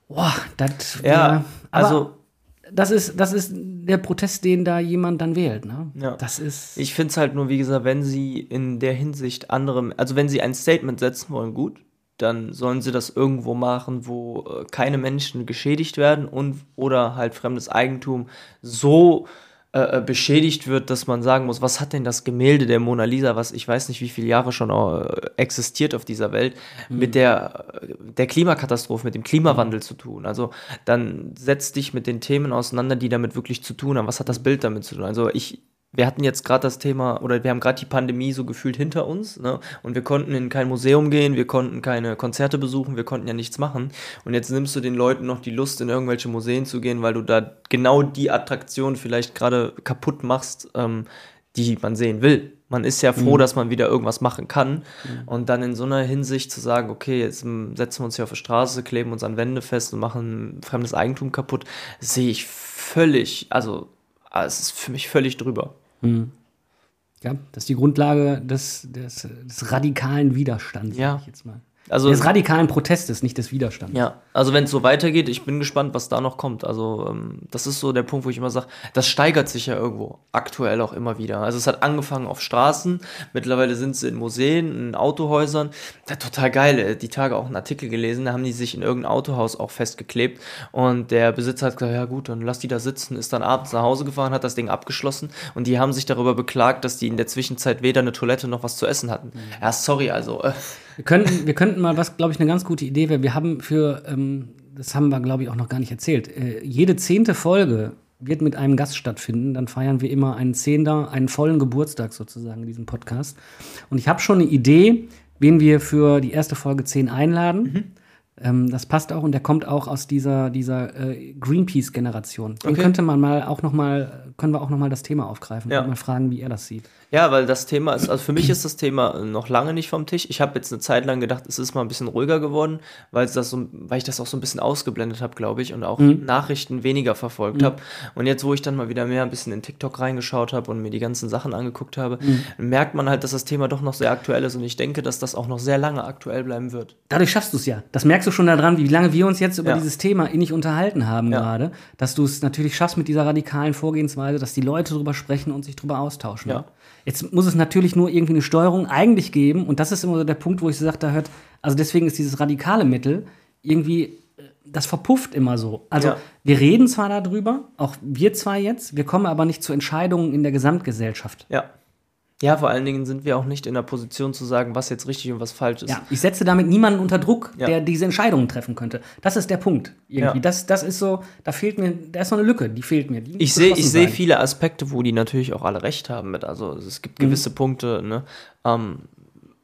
Boah, das Ja, also das ist, das ist der Protest, den da jemand dann wählt. Ne? Ja. Das ist. Ich finde es halt nur, wie gesagt, wenn sie in der Hinsicht andere, also wenn sie ein Statement setzen wollen, gut, dann sollen sie das irgendwo machen, wo äh, keine Menschen geschädigt werden und oder halt fremdes Eigentum so äh, äh, beschädigt wird, dass man sagen muss, was hat denn das Gemälde der Mona Lisa, was ich weiß nicht, wie viele Jahre schon äh, existiert auf dieser Welt, mhm. mit der, äh, der Klimakatastrophe, mit dem Klimawandel mhm. zu tun. Also dann setz dich mit den Themen auseinander, die damit wirklich zu tun haben. Was hat das Bild damit zu tun? Also ich, wir hatten jetzt gerade das Thema, oder wir haben gerade die Pandemie so gefühlt hinter uns, ne? Und wir konnten in kein Museum gehen, wir konnten keine Konzerte besuchen, wir konnten ja nichts machen. Und jetzt nimmst du den Leuten noch die Lust, in irgendwelche Museen zu gehen, weil du da genau die Attraktion vielleicht gerade kaputt machst, ähm, die man sehen will. Man ist ja froh, mhm. dass man wieder irgendwas machen kann. Mhm. Und dann in so einer Hinsicht zu sagen, okay, jetzt setzen wir uns hier auf die Straße, kleben uns an Wände fest und machen fremdes Eigentum kaputt, sehe ich völlig, also Ah, es ist für mich völlig drüber. Mhm. Ja, das ist die Grundlage des, des, des radikalen Widerstands, ja. ich jetzt mal. Also, des radikalen Protestes, nicht des Widerstands. Ja, also wenn es so weitergeht, ich bin gespannt, was da noch kommt. Also ähm, das ist so der Punkt, wo ich immer sage, das steigert sich ja irgendwo, aktuell auch immer wieder. Also es hat angefangen auf Straßen, mittlerweile sind sie in Museen, in Autohäusern. Ja, total geil, äh, die Tage auch einen Artikel gelesen, da haben die sich in irgendein Autohaus auch festgeklebt und der Besitzer hat gesagt, ja gut, dann lass die da sitzen, ist dann abends nach Hause gefahren, hat das Ding abgeschlossen und die haben sich darüber beklagt, dass die in der Zwischenzeit weder eine Toilette noch was zu essen hatten. Mhm. Ja, sorry, also... Äh, wir könnten, wir könnten mal, was glaube ich eine ganz gute Idee wäre, wir haben für, ähm, das haben wir glaube ich auch noch gar nicht erzählt, äh, jede zehnte Folge wird mit einem Gast stattfinden. Dann feiern wir immer einen Zehnter, einen vollen Geburtstag sozusagen in diesem Podcast. Und ich habe schon eine Idee, wen wir für die erste Folge 10 einladen. Mhm. Ähm, das passt auch und der kommt auch aus dieser, dieser äh, Greenpeace-Generation. Den okay. könnte man mal auch noch mal, können wir auch noch mal das Thema aufgreifen ja. und mal fragen, wie er das sieht. Ja, weil das Thema ist, also für mich ist das Thema noch lange nicht vom Tisch. Ich habe jetzt eine Zeit lang gedacht, es ist mal ein bisschen ruhiger geworden, weil, das so, weil ich das auch so ein bisschen ausgeblendet habe, glaube ich, und auch mhm. Nachrichten weniger verfolgt mhm. habe. Und jetzt, wo ich dann mal wieder mehr ein bisschen in TikTok reingeschaut habe und mir die ganzen Sachen angeguckt habe, mhm. merkt man halt, dass das Thema doch noch sehr aktuell ist und ich denke, dass das auch noch sehr lange aktuell bleiben wird. Dadurch schaffst du es ja. Das merkst du schon daran, wie lange wir uns jetzt über ja. dieses Thema innig unterhalten haben ja. gerade, dass du es natürlich schaffst mit dieser radikalen Vorgehensweise, dass die Leute darüber sprechen und sich darüber austauschen. Ja. Jetzt muss es natürlich nur irgendwie eine Steuerung eigentlich geben. Und das ist immer so der Punkt, wo ich sage, da hört, also deswegen ist dieses radikale Mittel irgendwie, äh, das verpufft immer so. Also ja. wir reden zwar darüber, auch wir zwei jetzt, wir kommen aber nicht zu Entscheidungen in der Gesamtgesellschaft. Ja. Ja, vor allen Dingen sind wir auch nicht in der Position zu sagen, was jetzt richtig und was falsch ist. Ja, ich setze damit niemanden unter Druck, ja. der diese Entscheidungen treffen könnte. Das ist der Punkt. Irgendwie. Ja. Das, das ist so, da fehlt mir, da ist noch eine Lücke, die fehlt mir. Die ich sehe ich seh viele Aspekte, wo die natürlich auch alle recht haben mit. Also es gibt gewisse mhm. Punkte, ne? Ähm,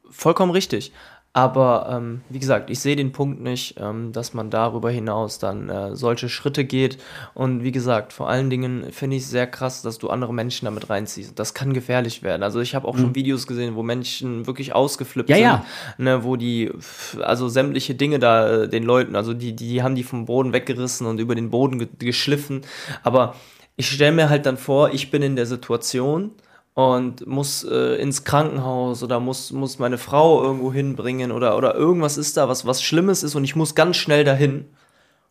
vollkommen richtig. Aber ähm, wie gesagt, ich sehe den Punkt nicht, ähm, dass man darüber hinaus dann äh, solche Schritte geht. Und wie gesagt, vor allen Dingen finde ich es sehr krass, dass du andere Menschen damit reinziehst. Das kann gefährlich werden. Also ich habe auch mhm. schon Videos gesehen, wo Menschen wirklich ausgeflippt ja, sind, ja. Ne, wo die, also sämtliche Dinge da äh, den Leuten, also die, die haben die vom Boden weggerissen und über den Boden ge geschliffen. Aber ich stelle mir halt dann vor, ich bin in der Situation und muss äh, ins Krankenhaus oder muss, muss meine Frau irgendwo hinbringen oder, oder irgendwas ist da, was, was Schlimmes ist und ich muss ganz schnell dahin.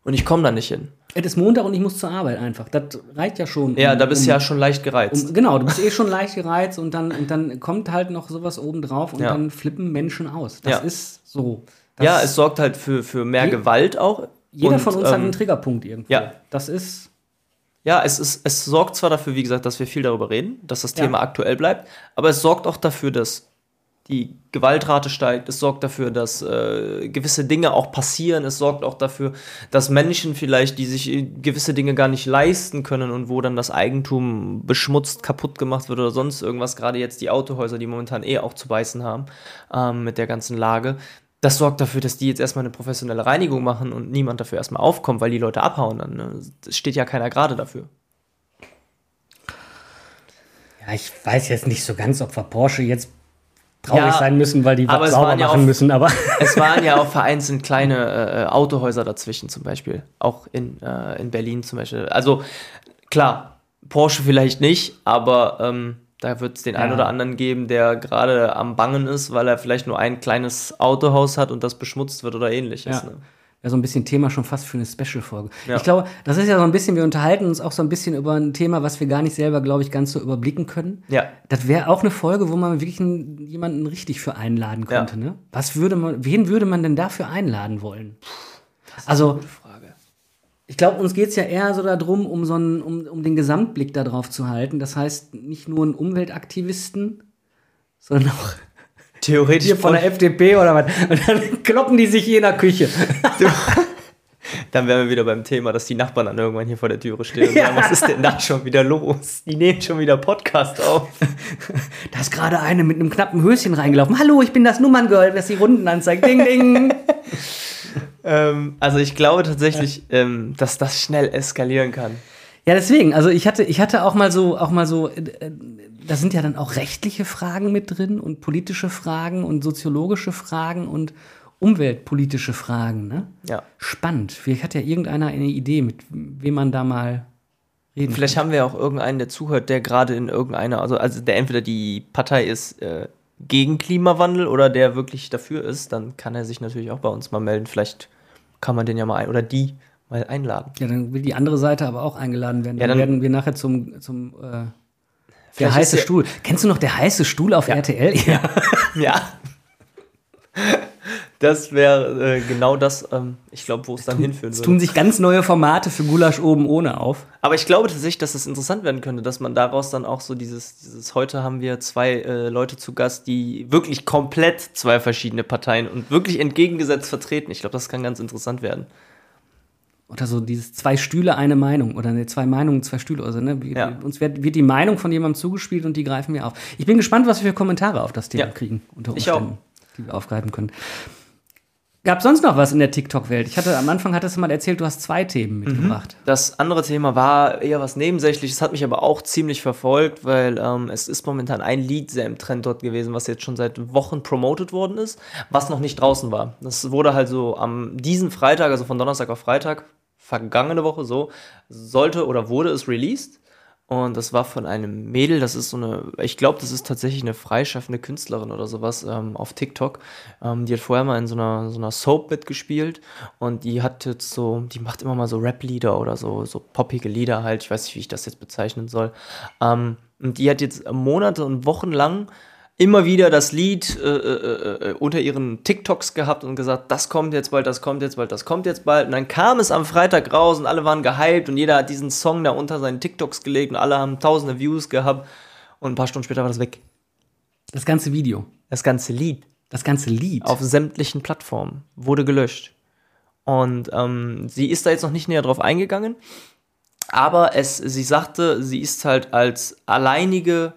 und ich komme da nicht hin. Es ist Montag und ich muss zur Arbeit einfach. Das reicht ja schon. Ja, um- da bist du um- ja schon leicht gereizt. um, Genau, du bist eh schon leicht gereizt und dann, und dann kommt halt noch sowas obendrauf und Ja. dann flippen Menschen aus. Das Ja. ist so. Das ja, es sorgt halt für, für mehr Je- Gewalt auch. Jeder Und, von uns hat ähm, einen Triggerpunkt irgendwo. ja. Das ist. Ja, es, ist, es sorgt zwar dafür, wie gesagt, dass wir viel darüber reden, dass das Ja. Thema aktuell bleibt, aber es sorgt auch dafür, dass die Gewaltrate steigt, es sorgt dafür, dass äh, gewisse Dinge auch passieren, es sorgt auch dafür, dass Menschen vielleicht, die sich äh, gewisse Dinge gar nicht leisten können und wo dann das Eigentum beschmutzt, kaputt gemacht wird oder sonst irgendwas, gerade jetzt die Autohäuser, die momentan eh auch zu beißen haben ähm, mit der ganzen Lage, das sorgt dafür, dass die jetzt erstmal eine professionelle Reinigung machen und niemand dafür erstmal aufkommt, weil die Leute abhauen dann. Ne? Steht ja keiner gerade dafür. Ja, ich weiß jetzt nicht so ganz, ob wir Porsche jetzt traurig Ja, sein müssen, weil die was sauber ja machen auch- müssen, aber. (laughs) Es waren ja auch (laughs) vereinzelt kleine äh, Autohäuser dazwischen zum Beispiel. Auch in, äh, in Berlin zum Beispiel. Also klar, Porsche vielleicht nicht, aber ähm, da wird es den einen Ja. oder anderen geben, der gerade am Bangen ist, weil er vielleicht nur ein kleines Autohaus hat und das beschmutzt wird oder ähnliches. Ja. Ne? Ja, so ein bisschen Thema schon fast für eine Special-Folge. Ja. Ich glaube, das ist ja so ein bisschen, wir unterhalten uns auch so ein bisschen über ein Thema, was wir gar nicht selber, glaube ich, ganz so überblicken können. Ja. Das wäre auch eine Folge, wo man wirklich einen, jemanden richtig für einladen Ja. könnte. Ne? Was würde man, wen würde man denn dafür einladen wollen? Also. Ich glaube, uns geht es ja eher so darum, um, so einen, um, um den Gesamtblick darauf zu halten. Das heißt, nicht nur einen Umweltaktivisten, sondern auch Theoretisch hier von der FDP oder was. Und dann (laughs) kloppen die sich je in der Küche. Dann wären wir wieder beim Thema, dass die Nachbarn dann irgendwann hier vor der Türe stehen und sagen, was ist denn da schon wieder los? Die nehmen schon wieder Podcast auf. Da ist gerade eine mit einem knappen Höschen reingelaufen. Hallo, ich bin das Nummerngirl, das die Runden anzeigt. Ding, ding. Ähm, also ich glaube tatsächlich, ähm, dass das schnell eskalieren kann. Ja, deswegen, also ich hatte, ich hatte auch mal so, auch mal so, äh, äh, da sind ja dann auch rechtliche Fragen mit drin und politische Fragen und soziologische Fragen und umweltpolitische Fragen, ne? Ja. Spannend. Vielleicht hat ja irgendeiner eine Idee, mit wem man da mal reden Vielleicht haben wir ja auch irgendeinen, der zuhört, der gerade in irgendeiner, also, also der entweder die Partei ist äh, gegen Klimawandel oder der wirklich dafür ist, dann kann er sich natürlich auch bei uns mal melden. Vielleicht kann man den ja mal ein, oder die mal einladen. Ja, dann will die andere Seite aber auch eingeladen werden. Ja, dann, dann- werden wir nachher zum, zum äh, der heiße Stuhl. Kennst du noch der heiße Stuhl auf RTL? Ja. Ja. (laughs) Das wäre äh, genau das, ähm, ich glaube, wo es dann hinführen Es würde. tun sich ganz neue Formate für Gulasch oben ohne auf. Aber ich glaube tatsächlich, dass es interessant werden könnte, dass man daraus dann auch so dieses, dieses heute haben wir zwei äh, Leute zu Gast, die wirklich komplett zwei verschiedene Parteien und wirklich entgegengesetzt vertreten. Ich glaube, das kann ganz interessant werden. Oder so dieses zwei Stühle, eine Meinung. Oder ne, zwei Meinungen, zwei Stühle. Also, ne, Ja. Uns wird, wird die Meinung von jemandem zugespielt und die greifen wir auf. Ich bin gespannt, was wir für Kommentare auf das Thema Ja. kriegen. Unter Ich auch. Die wir aufgreifen können. Gab sonst noch was in der TikTok-Welt? Ich hatte am Anfang hattest du mal erzählt, du hast zwei Themen mitgebracht. Das andere Thema war eher was Nebensächliches, hat mich aber auch ziemlich verfolgt, weil ähm, es ist momentan ein Lied sehr im Trend dort gewesen, was jetzt schon seit Wochen promoted worden ist, was noch nicht draußen war. Das wurde halt so am diesen Freitag, also von Donnerstag auf Freitag, vergangene Woche so, sollte oder wurde es released. Und das war von einem Mädel, das ist so eine, ich glaube, das ist tatsächlich eine freischaffende Künstlerin oder sowas ähm, auf TikTok. Ähm, die hat vorher mal in so einer, so einer Soap mitgespielt und die hat jetzt so, die macht immer mal so Rap-Lieder oder so, so poppige Lieder halt. Ich weiß nicht, wie ich das jetzt bezeichnen soll. Ähm, und die hat jetzt Monate und Wochen lang immer wieder das Lied äh, äh, äh, unter ihren TikToks gehabt und gesagt, das kommt jetzt bald, das kommt jetzt bald, das kommt jetzt bald. Und dann kam es am Freitag raus und alle waren gehypt und jeder hat diesen Song da unter seinen TikToks gelegt und alle haben tausende Views gehabt. Und ein paar Stunden später war das weg. Das ganze Video. Das ganze Lied Das ganze Lied. auf sämtlichen Plattformen wurde gelöscht. Und ähm, sie ist da jetzt noch nicht näher drauf eingegangen. Aber es, sie sagte, sie ist halt als alleinige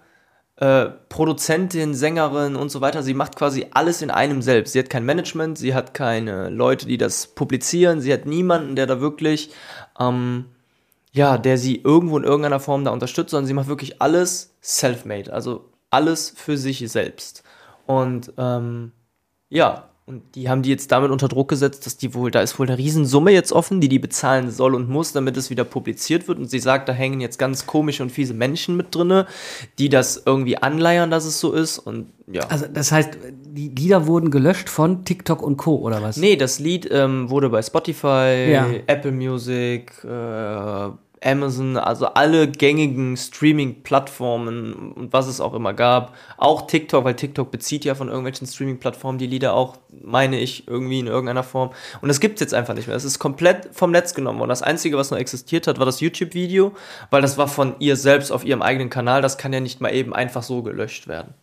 äh, Produzentin, Sängerin und so weiter. Sie macht quasi alles in einem selbst. Sie hat kein Management, sie hat keine Leute, die das publizieren, sie hat niemanden, der da wirklich, ähm, ja, der sie irgendwo in irgendeiner Form da unterstützt, sondern sie macht wirklich alles self-made, also alles für sich selbst. Und ähm, ja, und die haben die jetzt damit unter Druck gesetzt, dass die wohl, da ist wohl eine Riesensumme jetzt offen, die die bezahlen soll und muss, damit es wieder publiziert wird. Und sie sagt, da hängen jetzt ganz komische und fiese Menschen mit drinne, die das irgendwie anleiern, dass es so ist. Und ja, Also das heißt, die Lieder wurden gelöscht von TikTok und Co. oder was? Nee, das Lied ähm, wurde bei Spotify, Ja. Apple Music, äh, Amazon, also alle gängigen Streaming-Plattformen und was es auch immer gab. Auch TikTok, weil TikTok bezieht ja von irgendwelchen Streaming-Plattformen die Lieder auch, meine ich, irgendwie in irgendeiner Form. Und das gibt es jetzt einfach nicht mehr. Es ist komplett vom Netz genommen worden. Das Einzige, was noch existiert hat, war das YouTube-Video, weil das war von ihr selbst auf ihrem eigenen Kanal. Das kann ja nicht mal eben einfach so gelöscht werden.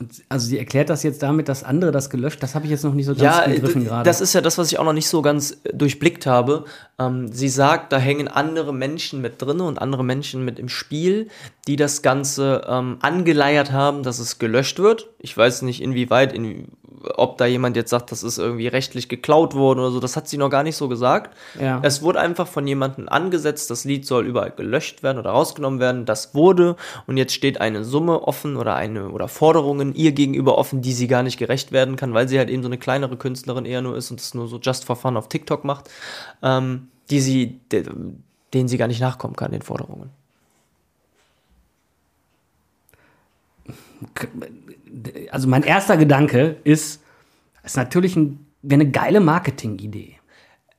Und, also sie erklärt das jetzt damit, dass andere das gelöscht. Das habe ich jetzt noch nicht so ganz Ja, begriffen gerade. das ist ja das, was ich auch noch nicht so ganz äh, durchblickt habe. Ähm, sie sagt, da hängen andere Menschen mit drin und andere Menschen mit im Spiel, die das Ganze ähm, angeleiert haben, dass es gelöscht wird. Ich weiß nicht, inwieweit, in, ob da jemand jetzt sagt, das ist irgendwie rechtlich geklaut worden oder so. Das hat sie noch gar nicht so gesagt. Ja. Es wurde einfach von jemandem angesetzt, das Lied soll überall gelöscht werden oder rausgenommen werden. Das wurde und jetzt steht eine Summe offen oder eine oder Forderungen ihr gegenüber offen, die sie gar nicht gerecht werden kann, weil sie halt eben so eine kleinere Künstlerin eher nur ist und das nur so just for fun auf TikTok macht, ähm, die sie, de, denen sie gar nicht nachkommen kann, den Forderungen. Also mein erster Gedanke ist, ist natürlich ein, eine geile Marketingidee.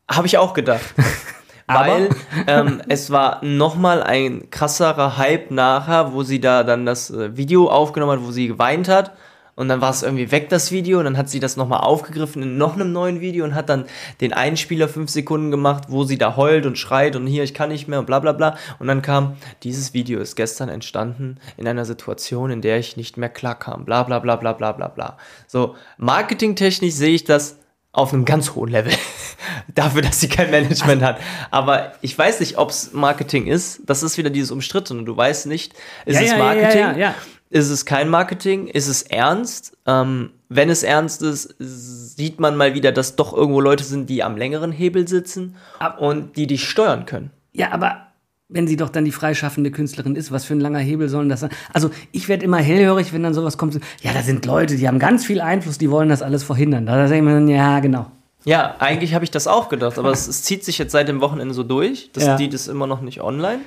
Habe ich auch gedacht. (laughs) Weil ähm, es war nochmal ein krasserer Hype nachher, wo sie da dann das äh, Video aufgenommen hat, wo sie geweint hat. Und dann war es irgendwie weg, das Video. Und dann hat sie das nochmal aufgegriffen in noch einem neuen Video und hat dann den Einspieler fünf Sekunden gemacht, wo sie da heult und schreit und hier, ich kann nicht mehr und bla bla bla. Und dann kam, dieses Video ist gestern entstanden in einer Situation, in der ich nicht mehr klarkam. Bla bla bla bla bla bla bla. So, marketingtechnisch sehe ich das auf einem ganz hohen Level. (laughs) Dafür, dass sie kein Management hat. Aber ich weiß nicht, ob es Marketing ist. Das ist wieder dieses Umstrittene. Du weißt nicht, ist Ja, es ja, Marketing? ja, ja. Ist es kein Marketing? Ist es ernst? Ähm, wenn es ernst ist, sieht man mal wieder, dass doch irgendwo Leute sind, die am längeren Hebel sitzen und die dich steuern können. Ja, aber wenn sie doch dann die freischaffende Künstlerin ist, was für ein langer Hebel sollen das sein? Also ich werde immer hellhörig, wenn dann sowas kommt. Ja, da sind Leute, die haben ganz viel Einfluss, die wollen das alles verhindern. Da sage ich mir dann, ja, genau. Ja, eigentlich habe ich das auch gedacht, aber es, es zieht sich jetzt seit dem Wochenende so durch. Das Ja. Lied ist immer noch nicht online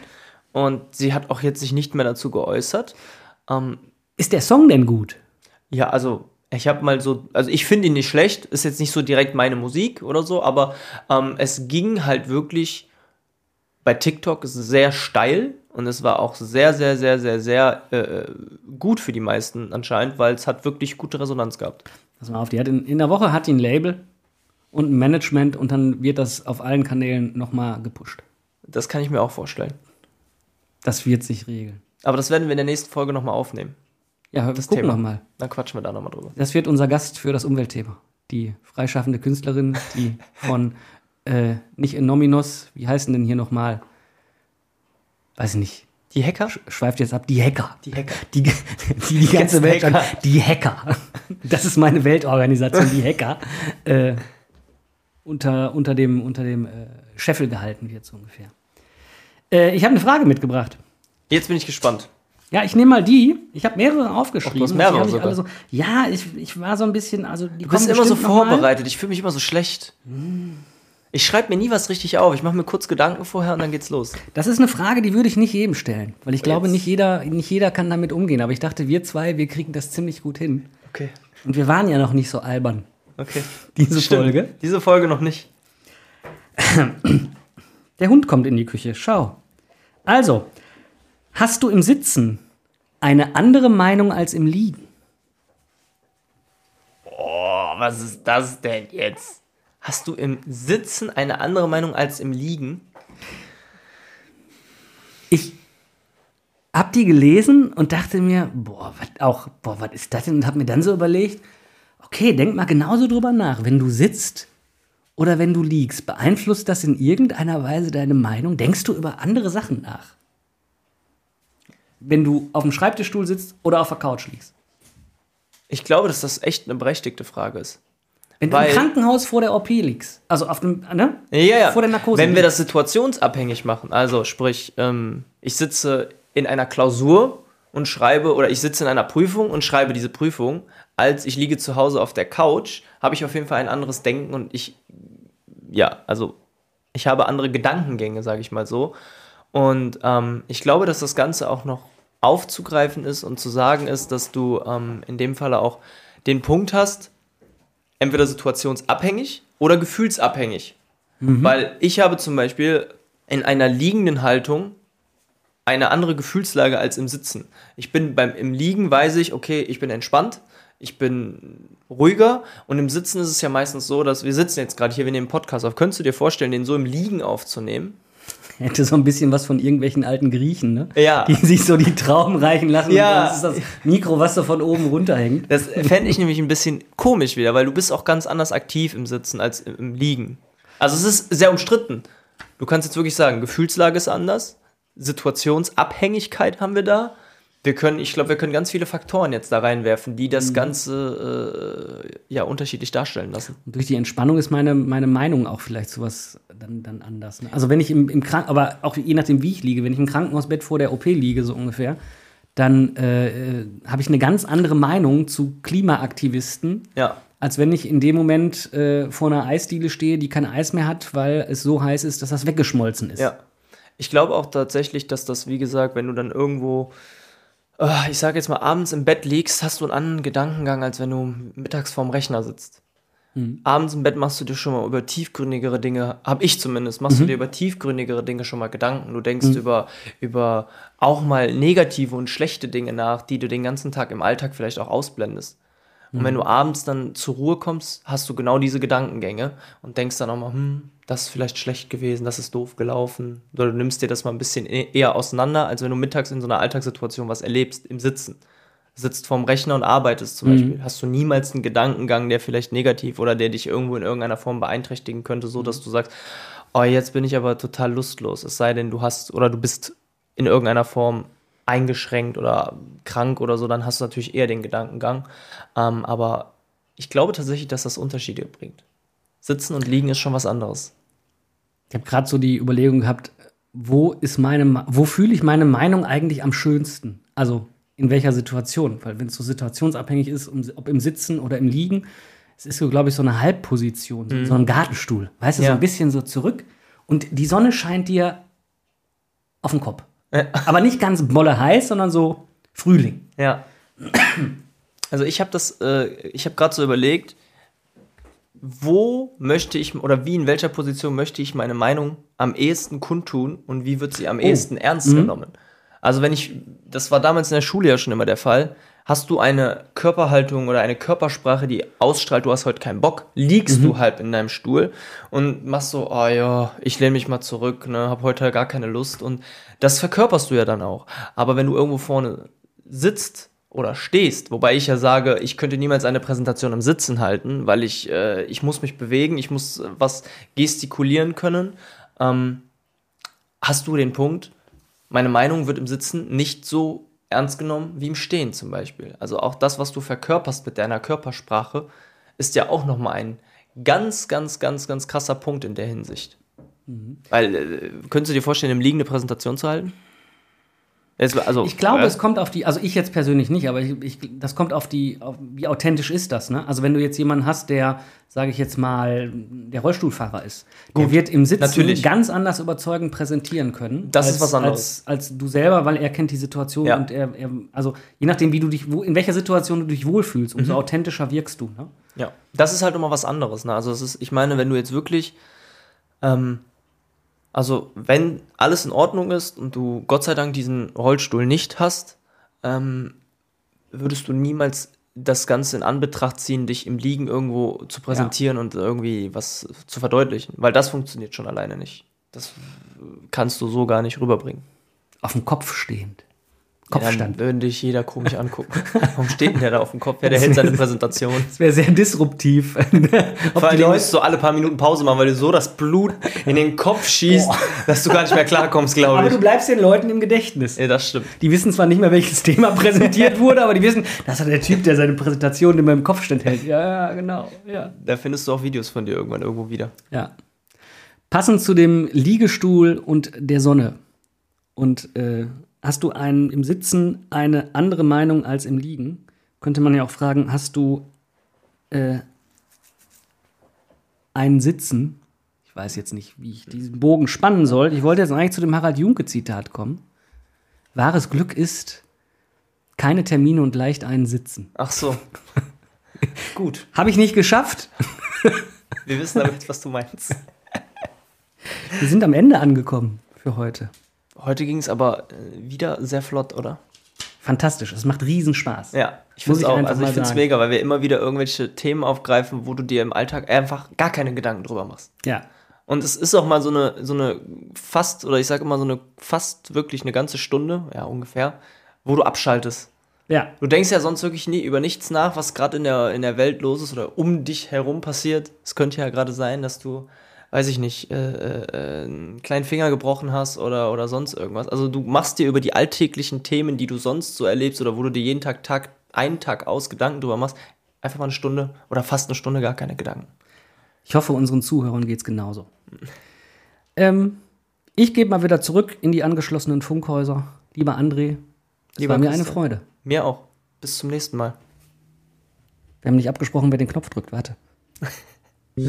und sie hat auch jetzt sich nicht mehr dazu geäußert. Ähm, Ist der Song denn gut? Ja, also ich habe mal so, also ich finde ihn nicht schlecht, ist jetzt nicht so direkt meine Musik oder so, aber ähm, es ging halt wirklich bei TikTok sehr steil und es war auch sehr, sehr, sehr, sehr, sehr äh, gut für die meisten anscheinend, weil es hat wirklich gute Resonanz gehabt. Pass mal auf, die hat in, in der Woche hat die ein Label und ein Management und dann wird das auf allen Kanälen nochmal gepusht. Das kann ich mir auch vorstellen. Das wird sich regeln. Aber das werden wir in der nächsten Folge nochmal aufnehmen. Ja, Das gucken Thema. nochmal. Dann quatschen wir da nochmal drüber. Das wird unser Gast für das Umweltthema. Die freischaffende Künstlerin, die von (laughs) äh, nicht Innominos, wie heißen denn hier nochmal? Weiß ich nicht. Die Hacker? Schweift jetzt ab. Die Hacker. Die Hacker. Die, (laughs) die, die ganze Welt. Hacker. Die Hacker. Das ist meine Weltorganisation, die Hacker. (laughs) Äh, unter, unter dem, unter dem äh, Scheffel gehalten wird, so ungefähr. Äh, ich habe eine Frage mitgebracht. Jetzt bin ich gespannt. Ja, ich nehme mal die. Ich habe mehrere aufgeschrieben. Ach, du hast mehrere sogar. so, ja, ich, ich war so ein bisschen, also die Du bist immer so vorbereitet. Ich fühle mich immer so schlecht. Ich schreibe mir nie was richtig auf. Ich mache mir kurz Gedanken vorher und dann geht's los. Das ist eine Frage, die würde ich nicht jedem stellen, weil ich glaube, Jetzt. nicht jeder, nicht jeder kann damit umgehen. Aber ich dachte, wir zwei, wir kriegen das ziemlich gut hin. Okay. Und wir waren ja noch nicht so albern. Okay. (laughs) Diese Stimmt. Folge. Diese Folge noch nicht. (clears throat) Der Hund kommt in die Küche. Schau. Also, hast du im Sitzen eine andere Meinung als im Liegen? Oh, was ist das denn jetzt? Hast du im Sitzen eine andere Meinung als im Liegen? Ich hab die gelesen und dachte mir, boah, was auch, boah, was ist das denn? Und hab mir dann so überlegt, okay, denk mal genauso drüber nach. Wenn du sitzt oder wenn du liegst, beeinflusst das in irgendeiner Weise deine Meinung? Denkst du über andere Sachen nach? Wenn du auf dem Schreibtischstuhl sitzt oder auf der Couch liegst? Ich glaube, dass das echt eine berechtigte Frage ist. Wenn du Weil- im Krankenhaus vor der OP liegst, also auf dem, ne? Ja, ja. Vor der Narkose. Wenn wir das situationsabhängig machen, also sprich, ähm, ich sitze in einer Klausur und schreibe, oder ich sitze in einer Prüfung und schreibe diese Prüfung, als ich liege zu Hause auf der Couch, habe ich auf jeden Fall ein anderes Denken und ich, ja, also ich habe andere Gedankengänge, sage ich mal so. Und ähm, ich glaube, dass das Ganze auch noch aufzugreifen ist und zu sagen ist, dass du ähm, in dem Falle auch den Punkt hast, entweder situationsabhängig oder gefühlsabhängig. Weil ich habe zum Beispiel in einer liegenden Haltung eine andere Gefühlslage als im Sitzen. Ich bin beim im Liegen weiß ich, okay, ich bin entspannt, ich bin ruhiger und im Sitzen ist es ja meistens so, dass wir sitzen jetzt gerade hier, wir nehmen einen Podcast auf. Könntest du dir vorstellen, den so im Liegen aufzunehmen? (laughs) Hätte so ein bisschen was von irgendwelchen alten Griechen, ne? Ja. Die sich so die Trauben reichen lassen. Ja. Und das ist das Mikro, was so von oben runterhängt. Das fände ich nämlich ein bisschen komisch wieder, weil du bist auch ganz anders aktiv im Sitzen als im, im Liegen. Also es ist sehr umstritten. Du kannst jetzt wirklich sagen, Gefühlslage ist anders, Situationsabhängigkeit haben wir da. Wir können, ich glaube, wir können ganz viele Faktoren jetzt da reinwerfen, die das Ganze äh, ja unterschiedlich darstellen lassen. Und durch die Entspannung ist meine, meine Meinung auch vielleicht sowas dann, dann anders. Ne? Also wenn ich im, im Kranken, aber auch je nachdem, wie ich liege, wenn ich im Krankenhausbett vor der OP liege, so ungefähr, dann äh, äh, habe ich eine ganz andere Meinung zu Klimaaktivisten, Ja. als wenn ich in dem Moment äh, vor einer Eisdiele stehe, die kein Eis mehr hat, weil es so heiß ist, dass das weggeschmolzen ist. Ja. Ich glaube auch tatsächlich, dass das, wie gesagt, wenn du dann irgendwo, ich sage jetzt mal, abends im Bett liegst, hast du einen anderen Gedankengang, als wenn du mittags vorm Rechner sitzt. Abends im Bett machst du dir schon mal über tiefgründigere Dinge, habe ich zumindest, machst du dir über tiefgründigere Dinge schon mal Gedanken. Du denkst über, über auch mal negative und schlechte Dinge nach, die du den ganzen Tag im Alltag vielleicht auch ausblendest. Und wenn du abends dann zur Ruhe kommst, hast du genau diese Gedankengänge und denkst dann auch mal, hm, das ist vielleicht schlecht gewesen, das ist doof gelaufen. Oder du nimmst dir das mal ein bisschen e- eher auseinander, als wenn du mittags in so einer Alltagssituation was erlebst, im Sitzen. Sitzt vorm Rechner und arbeitest zum Beispiel. Hast du niemals einen Gedankengang, der vielleicht negativ oder der dich irgendwo in irgendeiner Form beeinträchtigen könnte, so dass du sagst, oh, jetzt bin ich aber total lustlos. Es sei denn, du hast oder du bist in irgendeiner Form eingeschränkt oder krank oder so, dann hast du natürlich eher den Gedankengang. Ähm, aber ich glaube tatsächlich, dass das Unterschiede bringt. Sitzen und liegen ist schon was anderes. Ich habe gerade so die Überlegung gehabt, wo ist meine, wo fühle ich meine Meinung eigentlich am schönsten? Also in welcher Situation? Weil wenn es so situationsabhängig ist, ob im Sitzen oder im Liegen, es ist so, glaube ich, so eine Halbposition, so, so ein Gartenstuhl. Weißt du, so Ja. ein bisschen so zurück. Und die Sonne scheint dir auf den Kopf. (laughs) Aber nicht ganz molle heiß, sondern so Frühling. Ja. Also ich habe das, äh, ich habe gerade so überlegt, wo möchte ich oder wie in welcher Position möchte ich meine Meinung am ehesten kundtun und wie wird sie am ehesten ernst genommen? Also wenn ich, das war damals in der Schule ja schon immer der Fall, hast du eine Körperhaltung oder eine Körpersprache, die ausstrahlt, du hast heute keinen Bock, liegst du halt in deinem Stuhl und machst so, oh ja, ich lehne mich mal zurück, ne, hab heute gar keine Lust und das verkörperst du ja dann auch. Aber wenn du irgendwo vorne sitzt oder stehst, wobei ich ja sage, ich könnte niemals eine Präsentation im Sitzen halten, weil ich, äh, ich muss mich bewegen, ich muss äh, was gestikulieren können, ähm, hast du den Punkt, meine Meinung wird im Sitzen nicht so ernst genommen wie im Stehen zum Beispiel. Also auch das, was du verkörperst mit deiner Körpersprache, ist ja auch nochmal ein ganz, ganz, ganz, ganz krasser Punkt in der Hinsicht. Weil, äh, könntest du dir vorstellen, im Liegen eine Präsentation zu halten? Jetzt, also, Ich glaube, äh, es kommt auf die, also ich jetzt persönlich nicht, aber ich, ich, das kommt auf die, auf, wie authentisch ist das, ne? Also wenn du jetzt jemanden hast, der, sage ich jetzt mal, der Rollstuhlfahrer ist, der wird im Sitzen natürlich. ganz anders überzeugend präsentieren können. Das als, ist was anderes. Als, als du selber, weil er kennt die Situation Ja. und er, er, also je nachdem, wie du dich, wo, in welcher Situation du dich wohlfühlst, umso Mhm. authentischer wirkst du, ne? Ja, das ist halt immer was anderes. Ne? Also es ist, ich meine, wenn du jetzt wirklich, ähm, also wenn alles in Ordnung ist und du Gott sei Dank diesen Rollstuhl nicht hast, ähm, würdest du niemals das Ganze in Anbetracht ziehen, dich im Liegen irgendwo zu präsentieren und irgendwie was zu verdeutlichen, weil das funktioniert schon alleine nicht. Das kannst du so gar nicht rüberbringen. Auf dem Kopf stehend. Kopfstand. dann würde dich jeder komisch angucken. (laughs) Warum steht denn der da auf dem Kopf? Ja, der hält seine Präsentation. das wäre sehr disruptiv. (laughs) Ob Vor allem Leute, musst du alle paar Minuten Pause machen, weil du so das Blut in den Kopf schießt, dass du gar nicht mehr klarkommst, glaube aber ich. du bleibst den Leuten im Gedächtnis. Ja, das stimmt. Die wissen zwar nicht mehr, welches Thema (laughs) präsentiert wurde, aber die wissen, das ist der Typ, der seine Präsentation immer im Kopfstand hält. Ja, ja, genau. Ja. Da findest du auch Videos von dir irgendwann irgendwo wieder. ja. Passend zu dem Liegestuhl und der Sonne. Und äh, hast du einen, im Sitzen eine andere Meinung als im Liegen? Könnte man ja auch fragen, hast du äh, ein Sitzen? Ich weiß jetzt nicht, wie ich diesen Bogen spannen soll. Ich wollte jetzt eigentlich zu dem Harald Junke-Zitat kommen. Wahres Glück ist keine Termine und leicht einen Sitzen. Ach so. (laughs) Gut, Habe ich nicht geschafft. (laughs) wir wissen aber jetzt, was du meinst. Wir sind am Ende angekommen für heute. Heute ging es aber äh, wieder sehr flott, oder? Fantastisch. Es macht riesen Spaß. Ja, ich finde es auch. Also ich finde es mega, weil wir immer wieder irgendwelche Themen aufgreifen, wo du dir im Alltag einfach gar keine Gedanken drüber machst. Ja. Und es ist auch mal so eine, so eine fast, oder ich sage immer so eine fast wirklich eine ganze Stunde, ja ungefähr, wo du abschaltest. Ja. Du denkst ja sonst wirklich nie über nichts nach, was gerade in der, in der Welt los ist oder um dich herum passiert. Es könnte ja gerade sein, dass du, weiß ich nicht, äh, äh, einen kleinen Finger gebrochen hast oder, oder sonst irgendwas. Also du machst dir über die alltäglichen Themen, die du sonst so erlebst oder wo du dir jeden Tag, Tag einen Tag aus Gedanken drüber machst, einfach mal eine Stunde oder fast eine Stunde gar keine Gedanken. Ich hoffe, unseren Zuhörern geht es genauso. Ähm, ich gebe mal wieder zurück in die angeschlossenen Funkhäuser. Lieber André, es Lieber war mir eine. Freude. Mir auch. Bis zum nächsten Mal. Wir haben nicht abgesprochen, wer den Knopf drückt. Warte. (laughs) Meine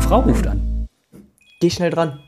Frau ruft an. Geh schnell dran.